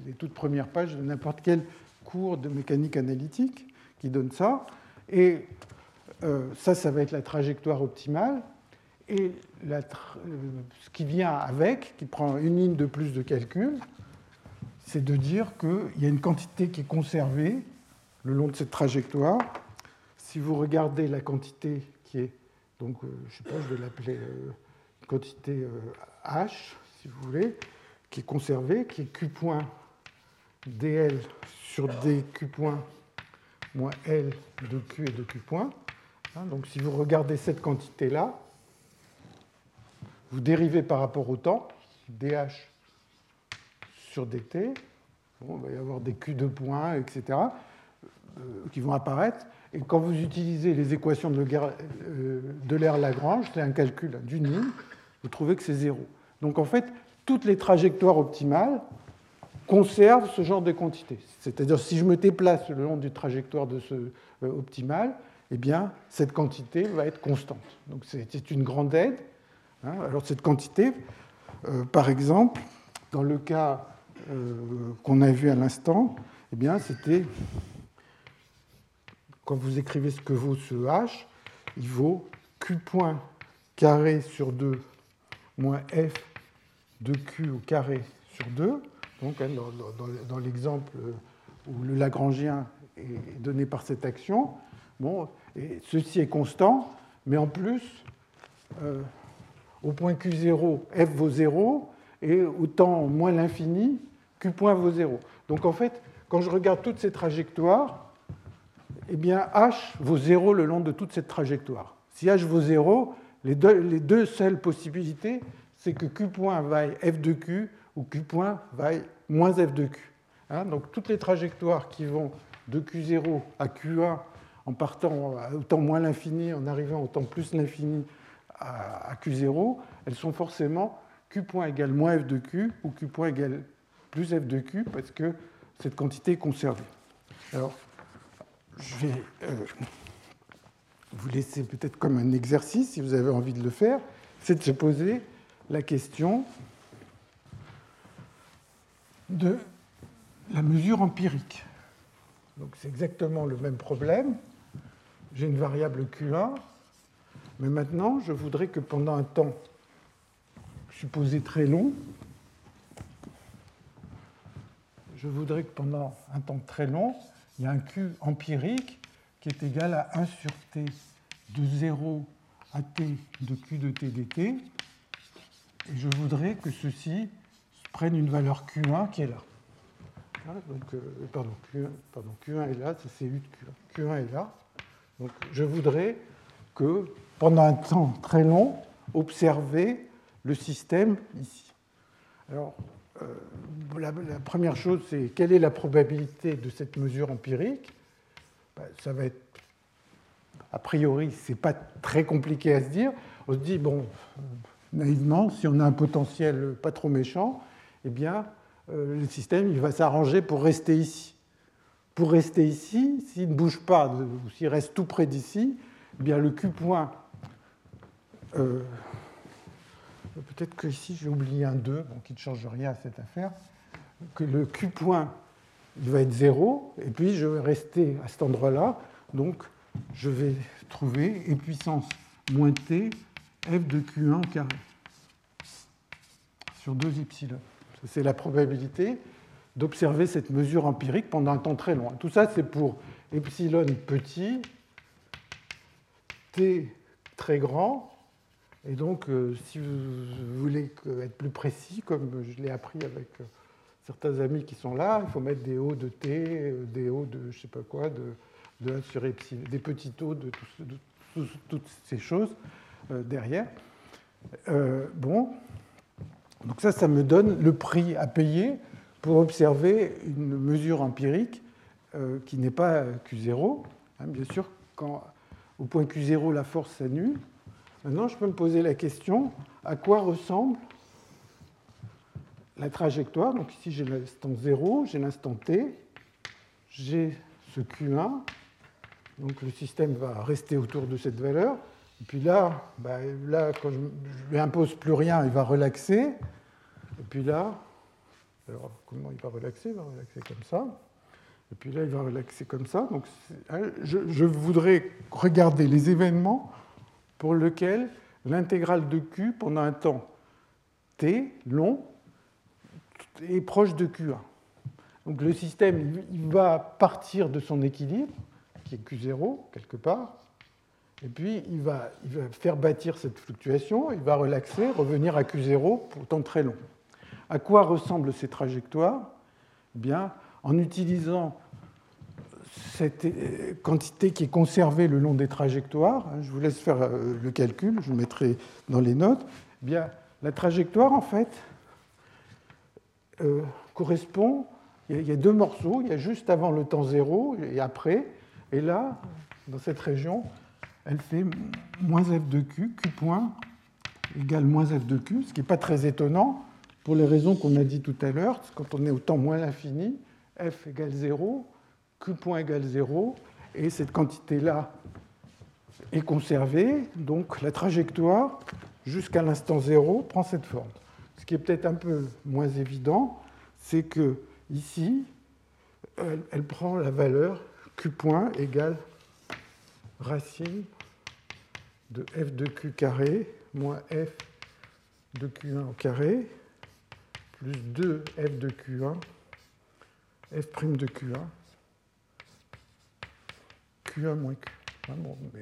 les toutes premières pages de n'importe quel cours de mécanique analytique qui donne ça. Et ça, ça va être la trajectoire optimale. Et ce qui vient avec, qui prend une ligne de plus de calcul, c'est de dire qu'il y a une quantité qui est conservée le long de cette trajectoire. Si vous regardez la quantité qui est, donc euh, je sais pas, je vais l'appeler euh, quantité euh, H, si vous voulez, qui est conservée, qui est Q point dl sur dq point moins L de Q et de Q point. Hein, donc si vous regardez cette quantité-là, vous dérivez par rapport au temps, dh sur dt, bon, il va y avoir des Q de points, etc., euh, qui vont apparaître. Et quand vous utilisez les équations de euh, l'air Lagrange, c'est un calcul d'une ligne, vous trouvez que c'est zéro. Donc en fait, toutes les trajectoires optimales conservent ce genre de quantité. C'est-à-dire si je me déplace le long du trajectoire de ce euh, optimal, eh bien, cette quantité va être constante. Donc c'est une grande aide. Hein. Alors cette quantité, par exemple, dans le cas qu'on a vu à l'instant, eh bien, c'était quand vous écrivez ce que vaut ce h, il vaut q point carré sur 2 moins f de q au carré sur 2. Donc, hein, dans, l'exemple où le Lagrangien est donné par cette action, bon, ceci est constant, mais en plus, euh, au point q0, f vaut 0, et au temps moins l'infini, q point vaut 0. Donc en fait, quand je regarde toutes ces trajectoires, eh bien h vaut 0 le long de toute cette trajectoire. Si h vaut 0, les deux, seules possibilités, c'est que q point vaille f de q ou q point vaille moins f de q. Hein, donc toutes les trajectoires qui vont de q0 à q1 en partant au temps moins l'infini, en arrivant au temps plus l'infini à q0, elles sont forcément q point égale moins f de q ou q point égale plus f de q parce que cette quantité est conservée. Alors, je vais euh, vous laisser peut-être comme un exercice, si vous avez envie de le faire, c'est de se poser la question de la mesure empirique. Donc c'est exactement le même problème. J'ai une variable Q1, mais maintenant je voudrais que pendant un temps supposé très long, je voudrais que pendant un temps très long, il y a un Q empirique qui est égal à 1 sur T de 0 à T de Q de T dt. Et je voudrais que ceci prenne une valeur Q1 qui est là. Donc, euh, pardon, Q1, est là, c'est U de Q1. Q1 est là. Donc je voudrais que pendant un temps très long, observer le système ici. Alors, euh, la, première chose, c'est quelle est la probabilité de cette mesure empirique? Ben, Ça va être, a priori, ce n'est pas très compliqué à se dire. On se dit, bon, naïvement, si on a un potentiel pas trop méchant, eh bien, euh, le système il va s'arranger pour rester ici. Pour rester ici, s'il ne bouge pas, ou s'il reste tout près d'ici, eh bien, le Q point euh, peut-être que ici j'ai oublié un 2, qui ne change rien à cette affaire, que le Q point va être 0, et puis je vais rester à cet endroit-là, donc je vais trouver e puissance moins t f de Q1 carré sur 2 epsilon. C'est la probabilité d'observer cette mesure empirique pendant un temps très long. Tout ça, c'est pour epsilon petit, t très grand, et donc, euh, si vous voulez être plus précis, comme je l'ai appris avec euh, certains amis qui sont là, il faut mettre des hauts de T, euh, des hauts de je sais pas quoi, de, de 1 sur epsilon, des petits taux de, toutes ces choses derrière. bon, donc ça, ça me donne le prix à payer pour observer une mesure empirique qui n'est pas Q0. Hein, bien sûr, quand au point Q0 la force s'annule, Maintenant, je peux me poser la question, à quoi ressemble la trajectoire? Donc ici, j'ai l'instant 0, j'ai l'instant t, j'ai ce Q1, donc le système va rester autour de cette valeur. Et puis là, bah, là quand je ne lui impose plus rien, il va relaxer. Et puis là, alors comment il va relaxer? Il va relaxer comme ça. Et puis là, il va relaxer comme ça. Donc, hein, je, voudrais regarder les événements pour lesquels l'intégrale de Q pendant un temps t long est proche de Q1. Donc le système il va partir de son équilibre, qui est Q0 quelque part, et puis il va, faire bâtir cette fluctuation, il va relaxer, revenir à Q0 pour temps très long. À quoi ressemblent ces trajectoires? Eh bien, en utilisant cette euh, quantité qui est conservée le long des trajectoires, hein, je vous laisse faire euh, le calcul, je le mettrai dans les notes, eh bien, la trajectoire, en fait, euh, correspond, il y a deux morceaux, il y a juste avant le temps zéro et après, et là, dans cette région, elle fait moins f de q, q point égale moins f de q, ce qui n'est pas très étonnant, pour les raisons qu'on a dit tout à l'heure, quand on est au temps moins l'infini, f égale 0, q point égale 0, et cette quantité-là est conservée, donc la trajectoire jusqu'à l'instant 0 prend cette forme. Ce qui est peut-être un peu moins évident, c'est que ici, elle, prend la valeur q point égale racine de f de q carré moins f de q1 au carré plus 2 f de q1 f' de q1 q1 moins q.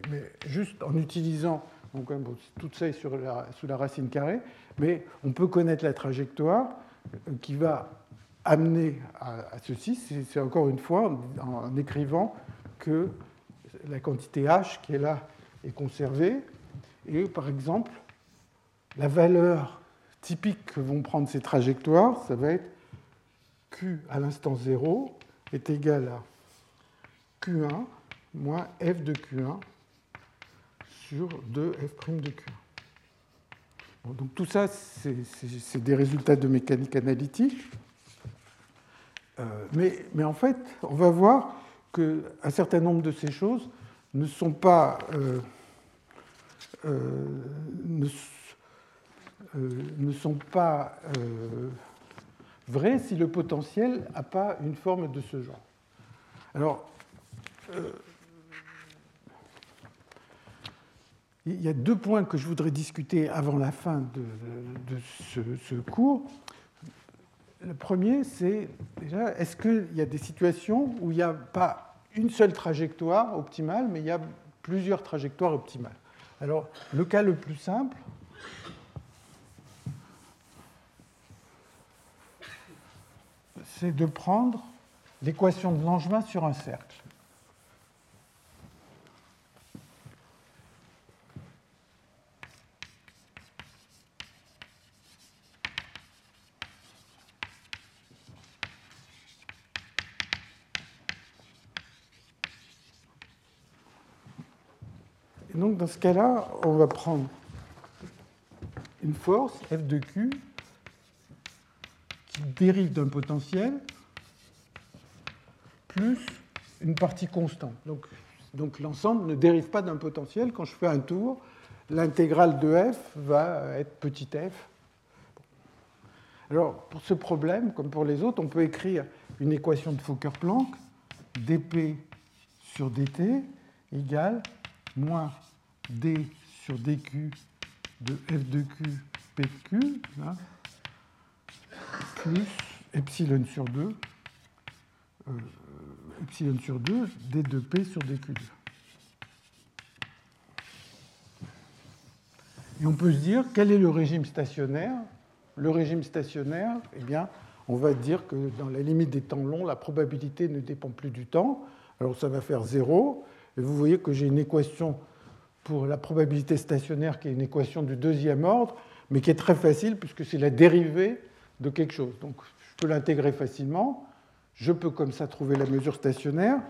Mais, juste en utilisant, donc, tout ça est sur la, sous la racine carrée, mais on peut connaître la trajectoire euh, qui va amener à, ceci. C'est encore une fois en, écrivant que la quantité h qui est là est conservée. Et par exemple, la valeur typique que vont prendre ces trajectoires, ça va être Q à l'instant 0 est égal à Q1 moins F de Q1 sur 2F' de Q1. donc tout ça, c'est des résultats de mécanique analytique. Euh, mais, mais, en fait, on va voir qu'un certain nombre de ces choses ne sont pas, euh, ne, ne, sont pas vraies si le potentiel n'a pas une forme de ce genre. Alors, il y a deux points que je voudrais discuter avant la fin de, ce, ce, cours. Le premier, c'est déjà, est-ce qu'il y a des situations où il n'y a pas une seule trajectoire optimale, mais il y a plusieurs trajectoires optimales? Alors, le cas le plus simple, c'est de prendre l'équation de Langevin sur un cercle. Donc, dans ce cas-là, on va prendre une force, F de Q, qui dérive d'un potentiel, plus une partie constante. Donc, l'ensemble ne dérive pas d'un potentiel. Quand je fais un tour, l'intégrale de f va être petit f. Alors, pour ce problème, comme pour les autres, on peut écrire une équation de Fokker-Planck, dp sur dt égale moins d sur dq de f de q p de q, plus epsilon sur 2, euh, epsilon sur 2, d de p sur dq2. Et on peut se dire, quel est le régime stationnaire? Le régime stationnaire, eh bien, on va dire que dans la limite des temps longs, la probabilité ne dépend plus du temps. Alors ça va faire 0. Et vous voyez que j'ai une équation pour la probabilité stationnaire, qui est une équation du deuxième ordre, mais qui est très facile puisque c'est la dérivée de quelque chose. Donc je peux l'intégrer facilement. Je peux comme ça trouver la mesure stationnaire.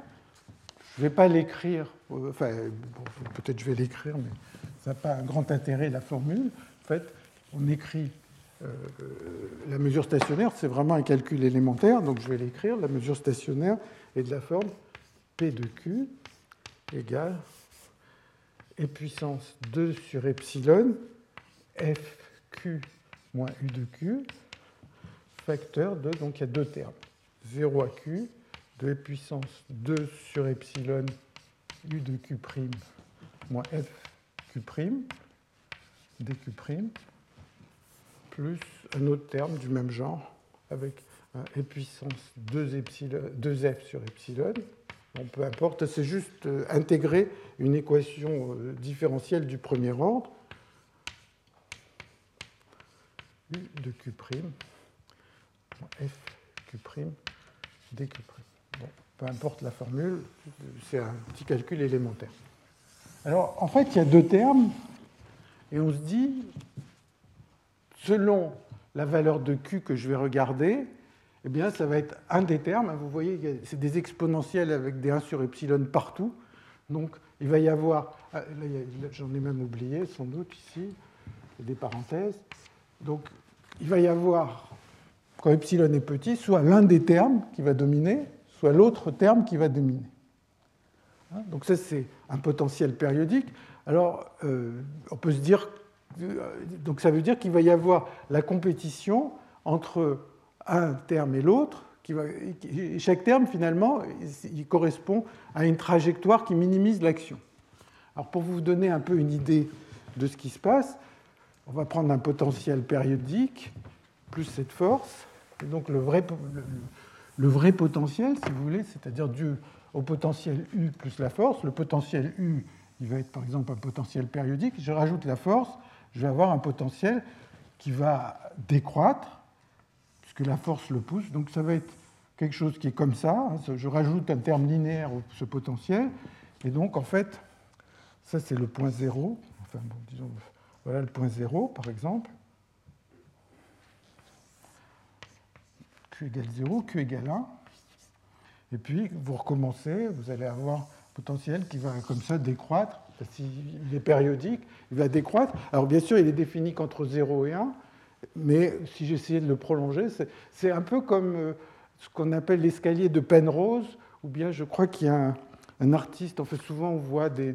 Je ne vais pas l'écrire, euh, enfin peut-être je vais l'écrire, mais ça n'a pas un grand intérêt la formule. En fait, on écrit euh, la mesure stationnaire, c'est vraiment un calcul élémentaire, donc je vais l'écrire. La mesure stationnaire est de la forme P de Q égale et puissance 2 sur epsilon, fq moins u de q, facteur de, donc il y a deux termes, 0 à q, de e puissance 2 sur epsilon u de q' moins f q', dq', plus un autre terme du même genre avec un e puissance 2, epsilon, 2f sur epsilon. Peu importe, c'est juste euh, intégrer une équation euh, différentielle du premier ordre. U de Q', F Q', dQ'. Bon, peu importe la formule, c'est un petit calcul élémentaire. Alors, en fait, il y a deux termes, et on se dit, selon la valeur de Q que je vais regarder, eh bien, ça va être un des termes. Vous voyez, c'est des exponentielles avec des 1 sur epsilon partout. Donc, il va y avoir, ah, j'en ai même oublié sans doute ici, des parenthèses. Donc, il va y avoir, quand epsilon est petit, soit l'un des termes qui va dominer, soit l'autre terme qui va dominer. Hein, donc ça, c'est un potentiel périodique. Alors, euh, on peut se dire, euh, donc ça veut dire qu'il va y avoir la compétition entre un terme et l'autre. chaque terme, finalement, il correspond à une trajectoire qui minimise l'action. Alors, pour vous donner un peu une idée de ce qui se passe, on va prendre un potentiel périodique plus cette force. Et donc le vrai, le, vrai potentiel, si vous voulez, c'est-à-dire dû au potentiel U plus la force. Le potentiel U, il va être par exemple un potentiel périodique. Je rajoute la force, je vais avoir un potentiel qui va décroître, puisque la force le pousse. Donc ça va être quelque chose qui est comme ça. Hein. Je rajoute un terme linéaire au ce potentiel. Et donc, en fait, ça, c'est le point zéro. Enfin, disons, voilà le point 0, par exemple. Q égale 0, Q égale 1. Et puis, vous recommencez, vous allez avoir un potentiel qui va comme ça décroître. S'il est périodique, il va décroître. Alors, bien sûr, il est défini qu'entre 0 et 1, mais si j'essayais de le prolonger, c'est un peu comme euh, ce qu'on appelle l'escalier de Penrose, ou bien je crois qu'il y a un, artiste, en fait, souvent on voit des,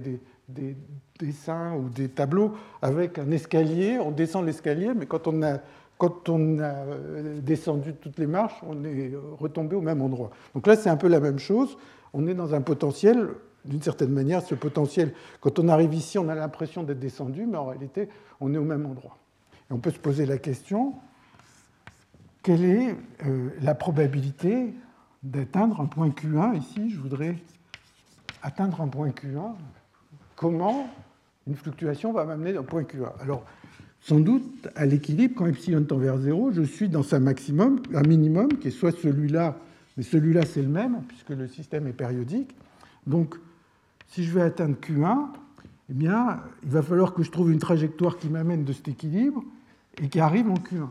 des dessins ou des tableaux avec un escalier. On descend l'escalier, mais quand on a euh, descendu toutes les marches, on est retombé au même endroit. Donc là, c'est un peu la même chose. On est dans un potentiel, d'une certaine manière, ce potentiel, quand on arrive ici, on a l'impression d'être descendu, mais en réalité, on est au même endroit. On peut se poser la question, quelle est euh, la probabilité d'atteindre un point Q1 Ici, je voudrais atteindre un point Q1 comment une fluctuation va m'amener d'un point Q1. Alors, sans doute, à l'équilibre, quand epsilon tend vers 0, je suis dans un maximum, un minimum, qui est soit celui-là, mais celui-là c'est le même, puisque le système est périodique. Donc, si je veux atteindre Q1, eh bien, il va falloir que je trouve une trajectoire qui m'amène de cet équilibre et qui arrive en Q1.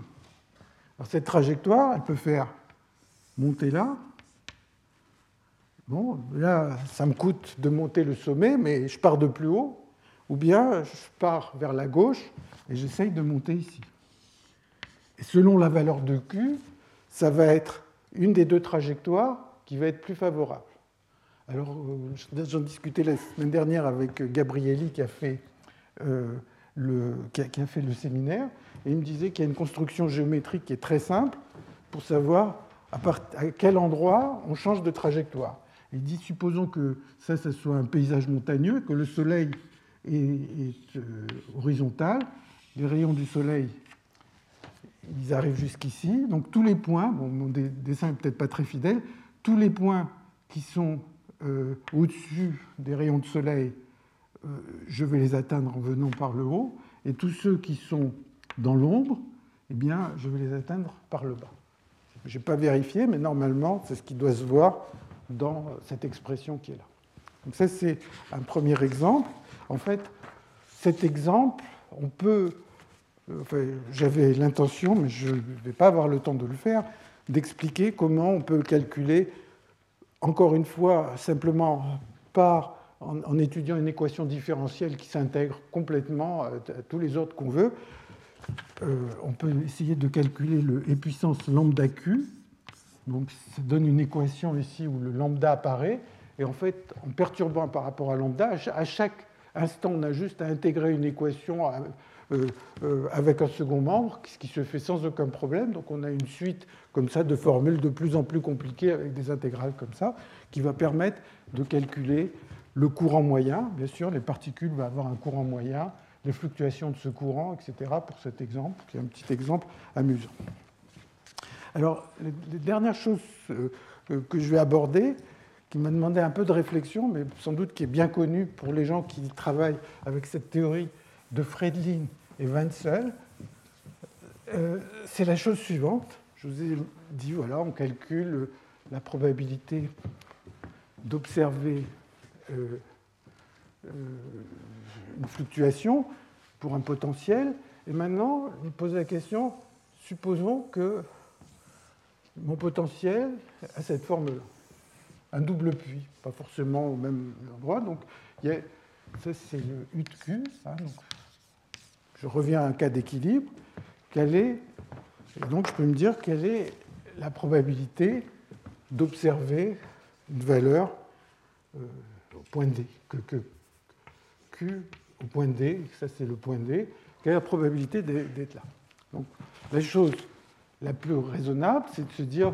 Alors, cette trajectoire, elle peut faire monter là, Bon, là, ça me coûte de monter le sommet, mais je pars de plus haut, ou bien je pars vers la gauche et j'essaye de monter ici. Et selon la valeur de Q, ça va être une des deux trajectoires qui va être plus favorable. Alors, euh, j'en discutais la semaine dernière avec Gabrielli qui a fait, euh, le, qui a fait le séminaire, et il me disait qu'il y a une construction géométrique qui est très simple pour savoir à, quel endroit on change de trajectoire. Il dit, supposons que ça, ça soit un paysage montagneux, que le soleil est, euh, horizontal, les rayons du soleil, ils arrivent jusqu'ici. Donc tous les points, bon, mon dessin n'est peut-être pas très fidèle, tous les points qui sont euh, au-dessus des rayons de soleil, euh, je vais les atteindre en venant par le haut, et tous ceux qui sont dans l'ombre, eh bien, je vais les atteindre par le bas. Je n'ai pas vérifié, mais normalement, c'est ce qui doit se voir dans cette expression qui est là. Donc ça, c'est un premier exemple. En fait, cet exemple, on peut, euh, j'avais l'intention, mais je ne vais pas avoir le temps de le faire, d'expliquer comment on peut calculer, encore une fois, simplement par, en, étudiant une équation différentielle qui s'intègre complètement à tous les autres qu'on veut, euh, on peut essayer de calculer le e puissance lambda q, donc ça donne une équation ici où le lambda apparaît. Et en fait, en perturbant par rapport à lambda, à chaque instant, on a juste à intégrer une équation euh, euh, avec un second membre, ce qui se fait sans aucun problème. Donc on a une suite comme ça de formules de plus en plus compliquées avec des intégrales comme ça, qui va permettre de calculer le courant moyen. Bien sûr, les particules vont avoir un courant moyen, les fluctuations de ce courant, etc. pour cet exemple, qui est un petit exemple amusant. Alors, les dernières choses euh, que je vais aborder, qui m'a demandé un peu de réflexion, mais sans doute qui est bien connue pour les gens qui travaillent avec cette théorie de Fredlin et Wenzel, euh, c'est la chose suivante. Je vous ai dit, voilà, on calcule la probabilité d'observer euh, une fluctuation pour un potentiel. Et maintenant, je me pose la question, supposons que mon potentiel a cette forme-là, un double puits, pas forcément au même endroit. Donc, il y a, ça c'est le U de Q. Je reviens à un cas d'équilibre, quelle est, et donc je peux me dire quelle est la probabilité d'observer une valeur euh, au point D, que, Q au point D, ça c'est le point D, quelle est la probabilité d'être là Donc la chose la plus raisonnable, c'est de se dire,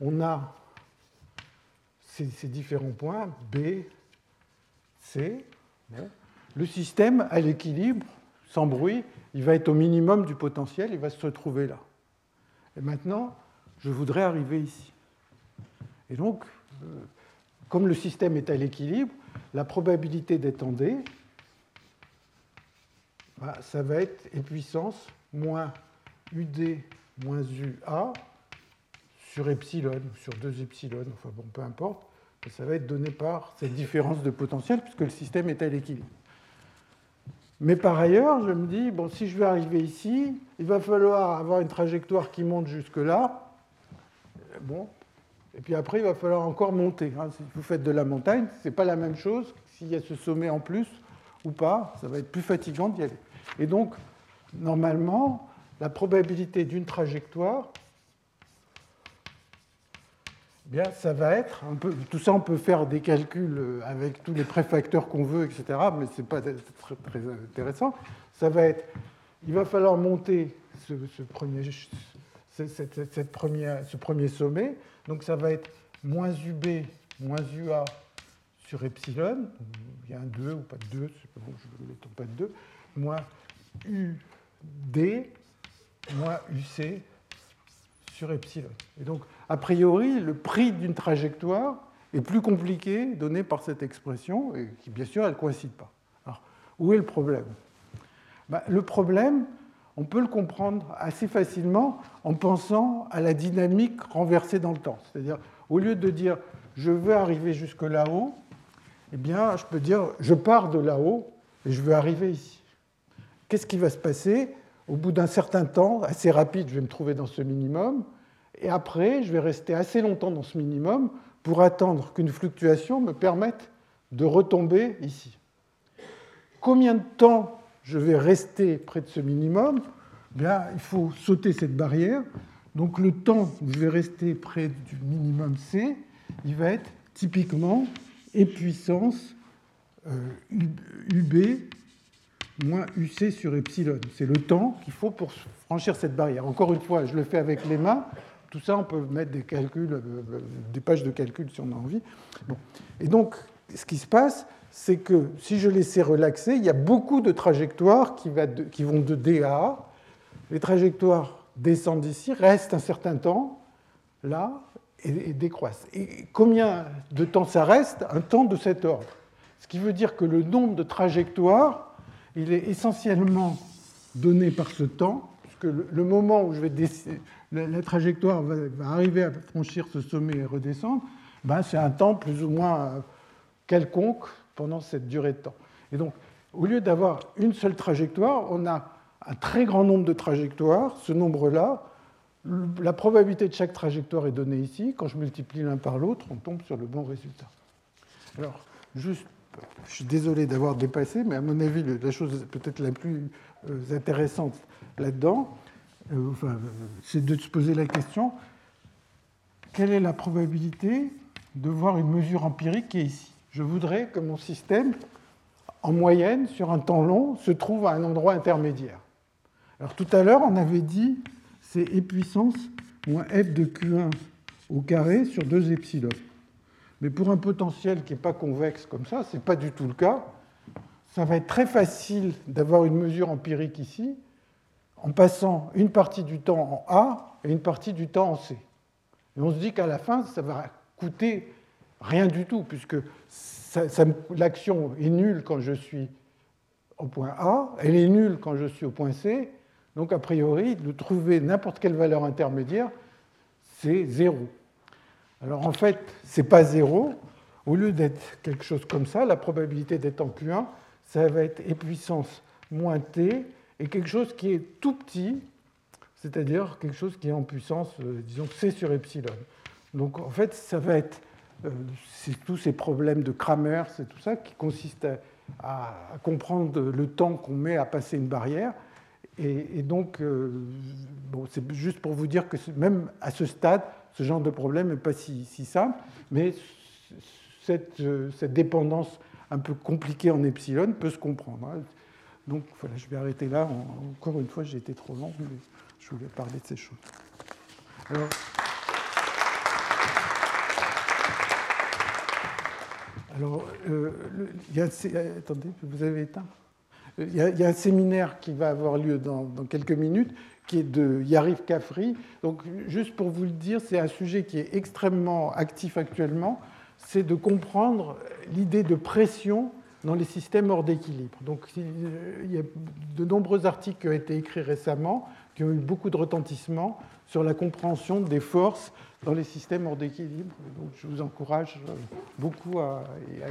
on a ces, différents points, B, C, le système à l'équilibre sans bruit, il va être au minimum du potentiel, il va se retrouver là. Et maintenant, je voudrais arriver ici. Et donc, euh, comme le système est à l'équilibre, la probabilité d'être en D, bah, ça va être e puissance moins UD moins UA sur epsilon, sur 2 epsilon, enfin bon, peu importe, ça va être donné par cette différence de potentiel puisque le système est à l'équilibre. Mais par ailleurs, je me dis, bon, si je veux arriver ici, il va falloir avoir une trajectoire qui monte jusque-là. Bon. Et puis après, il va falloir encore monter. Hein. Si vous faites de la montagne, ce n'est pas la même chose s'il y a ce sommet en plus ou pas. Ça va être plus fatigant d'y aller. Et donc, normalement, la probabilité d'une trajectoire bien, ça va être. Tout ça, on peut faire des calculs euh, avec tous les préfacteurs qu'on veut, etc. Mais ce n'est pas très, intéressant. Ça va être. Il va falloir monter ce, premier, première, ce premier sommet. Donc, ça va être moins UB moins UA sur epsilon. Il y a un 2 ou pas de 2, bon, je ne pas de 2. Moins UD moins UC sur epsilon. Et donc, a priori, le prix d'une trajectoire est plus compliqué donné par cette expression, et qui, bien sûr, elle ne coïncide pas. Alors, où est le problème? Ben, Le problème, on peut le comprendre assez facilement en pensant à la dynamique renversée dans le temps. C'est-à-dire, au lieu de dire je veux arriver jusque là-haut, eh bien, je peux dire je pars de là-haut et je veux arriver ici. Qu'est-ce qui va se passer Au bout d'un certain temps, assez rapide, je vais me trouver dans ce minimum, et après, je vais rester assez longtemps dans ce minimum pour attendre qu'une fluctuation me permette de retomber ici. Combien de temps je vais rester près de ce minimum Bien, il faut sauter cette barrière. Donc le temps où je vais rester près du minimum C, il va être typiquement E puissance UB euh, moins UC sur epsilon. C'est le temps qu'il faut pour franchir cette barrière. Encore une fois, je le fais avec les mains. Tout ça, on peut mettre des calculs, euh, des pages de calcul si on a envie. Et donc, ce qui se passe, c'est que si je laissais relaxer, il y a beaucoup de trajectoires qui, vont de D à A. Les trajectoires descendent ici, restent un certain temps là et, décroissent. Et combien de temps ça reste? Un temps de cet ordre. Ce qui veut dire que le nombre de trajectoires, il est essentiellement donné par ce temps, puisque le, moment où je vais la, trajectoire va, arriver à franchir ce sommet et redescendre, ben c'est un temps plus ou moins euh, quelconque pendant cette durée de temps. Et donc, au lieu d'avoir une seule trajectoire, on a un très grand nombre de trajectoires. Ce nombre-là, la probabilité de chaque trajectoire est donnée ici. Quand je multiplie l'un par l'autre, on tombe sur le bon résultat. Alors, juste, je suis désolé d'avoir dépassé, mais à mon avis, la chose peut-être la plus euh, intéressante là-dedans, euh, c'est de se poser la question quelle est la probabilité de voir une mesure empirique qui est ici? Je voudrais que mon système en moyenne, sur un temps long, se trouve à un endroit intermédiaire. Alors tout à l'heure, on avait dit c'est e puissance moins f de q1 au carré sur 2 epsilon. Mais pour un potentiel qui n'est pas convexe comme ça, ce n'est pas du tout le cas. Ça va être très facile d'avoir une mesure empirique ici en passant une partie du temps en A et une partie du temps en C. Et on se dit qu'à la fin, ça va coûter rien du tout, puisque l'action est nulle quand je suis au point A, elle est nulle quand je suis au point C, donc a priori, de trouver n'importe quelle valeur intermédiaire, c'est zéro. Alors en fait, ce n'est pas zéro. Au lieu d'être quelque chose comme ça, la probabilité d'être en Q1, ça va être e puissance moins t, et quelque chose qui est tout petit, c'est-à-dire quelque chose qui est en puissance, euh, disons, c sur epsilon. Donc en fait, ça va être euh, tous ces problèmes de Kramer, c'est tout ça qui consiste à, comprendre le temps qu'on met à passer une barrière. Et, donc, euh, c'est juste pour vous dire que même à ce stade, ce genre de problème n'est pas si, simple, mais cette, cette, dépendance un peu compliquée en epsilon peut se comprendre. Hein. Donc voilà, je vais arrêter là. Encore une fois, j'ai été trop long, mais je voulais parler de ces choses. Alors, euh, il y a, attendez, vous avez éteint il y, a, un séminaire qui va avoir lieu dans, quelques minutes, qui est de Yarif Kafri. Donc, juste pour vous le dire, c'est un sujet qui est extrêmement actif actuellement. C'est de comprendre l'idée de pression dans les systèmes hors d'équilibre. Donc il y a de nombreux articles qui ont été écrits récemment, qui ont eu beaucoup de retentissement sur la compréhension des forces dans les systèmes hors d'équilibre. Donc je vous encourage euh, beaucoup à,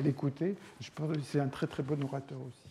l'écouter. Je pense que c'est un très très bon orateur aussi.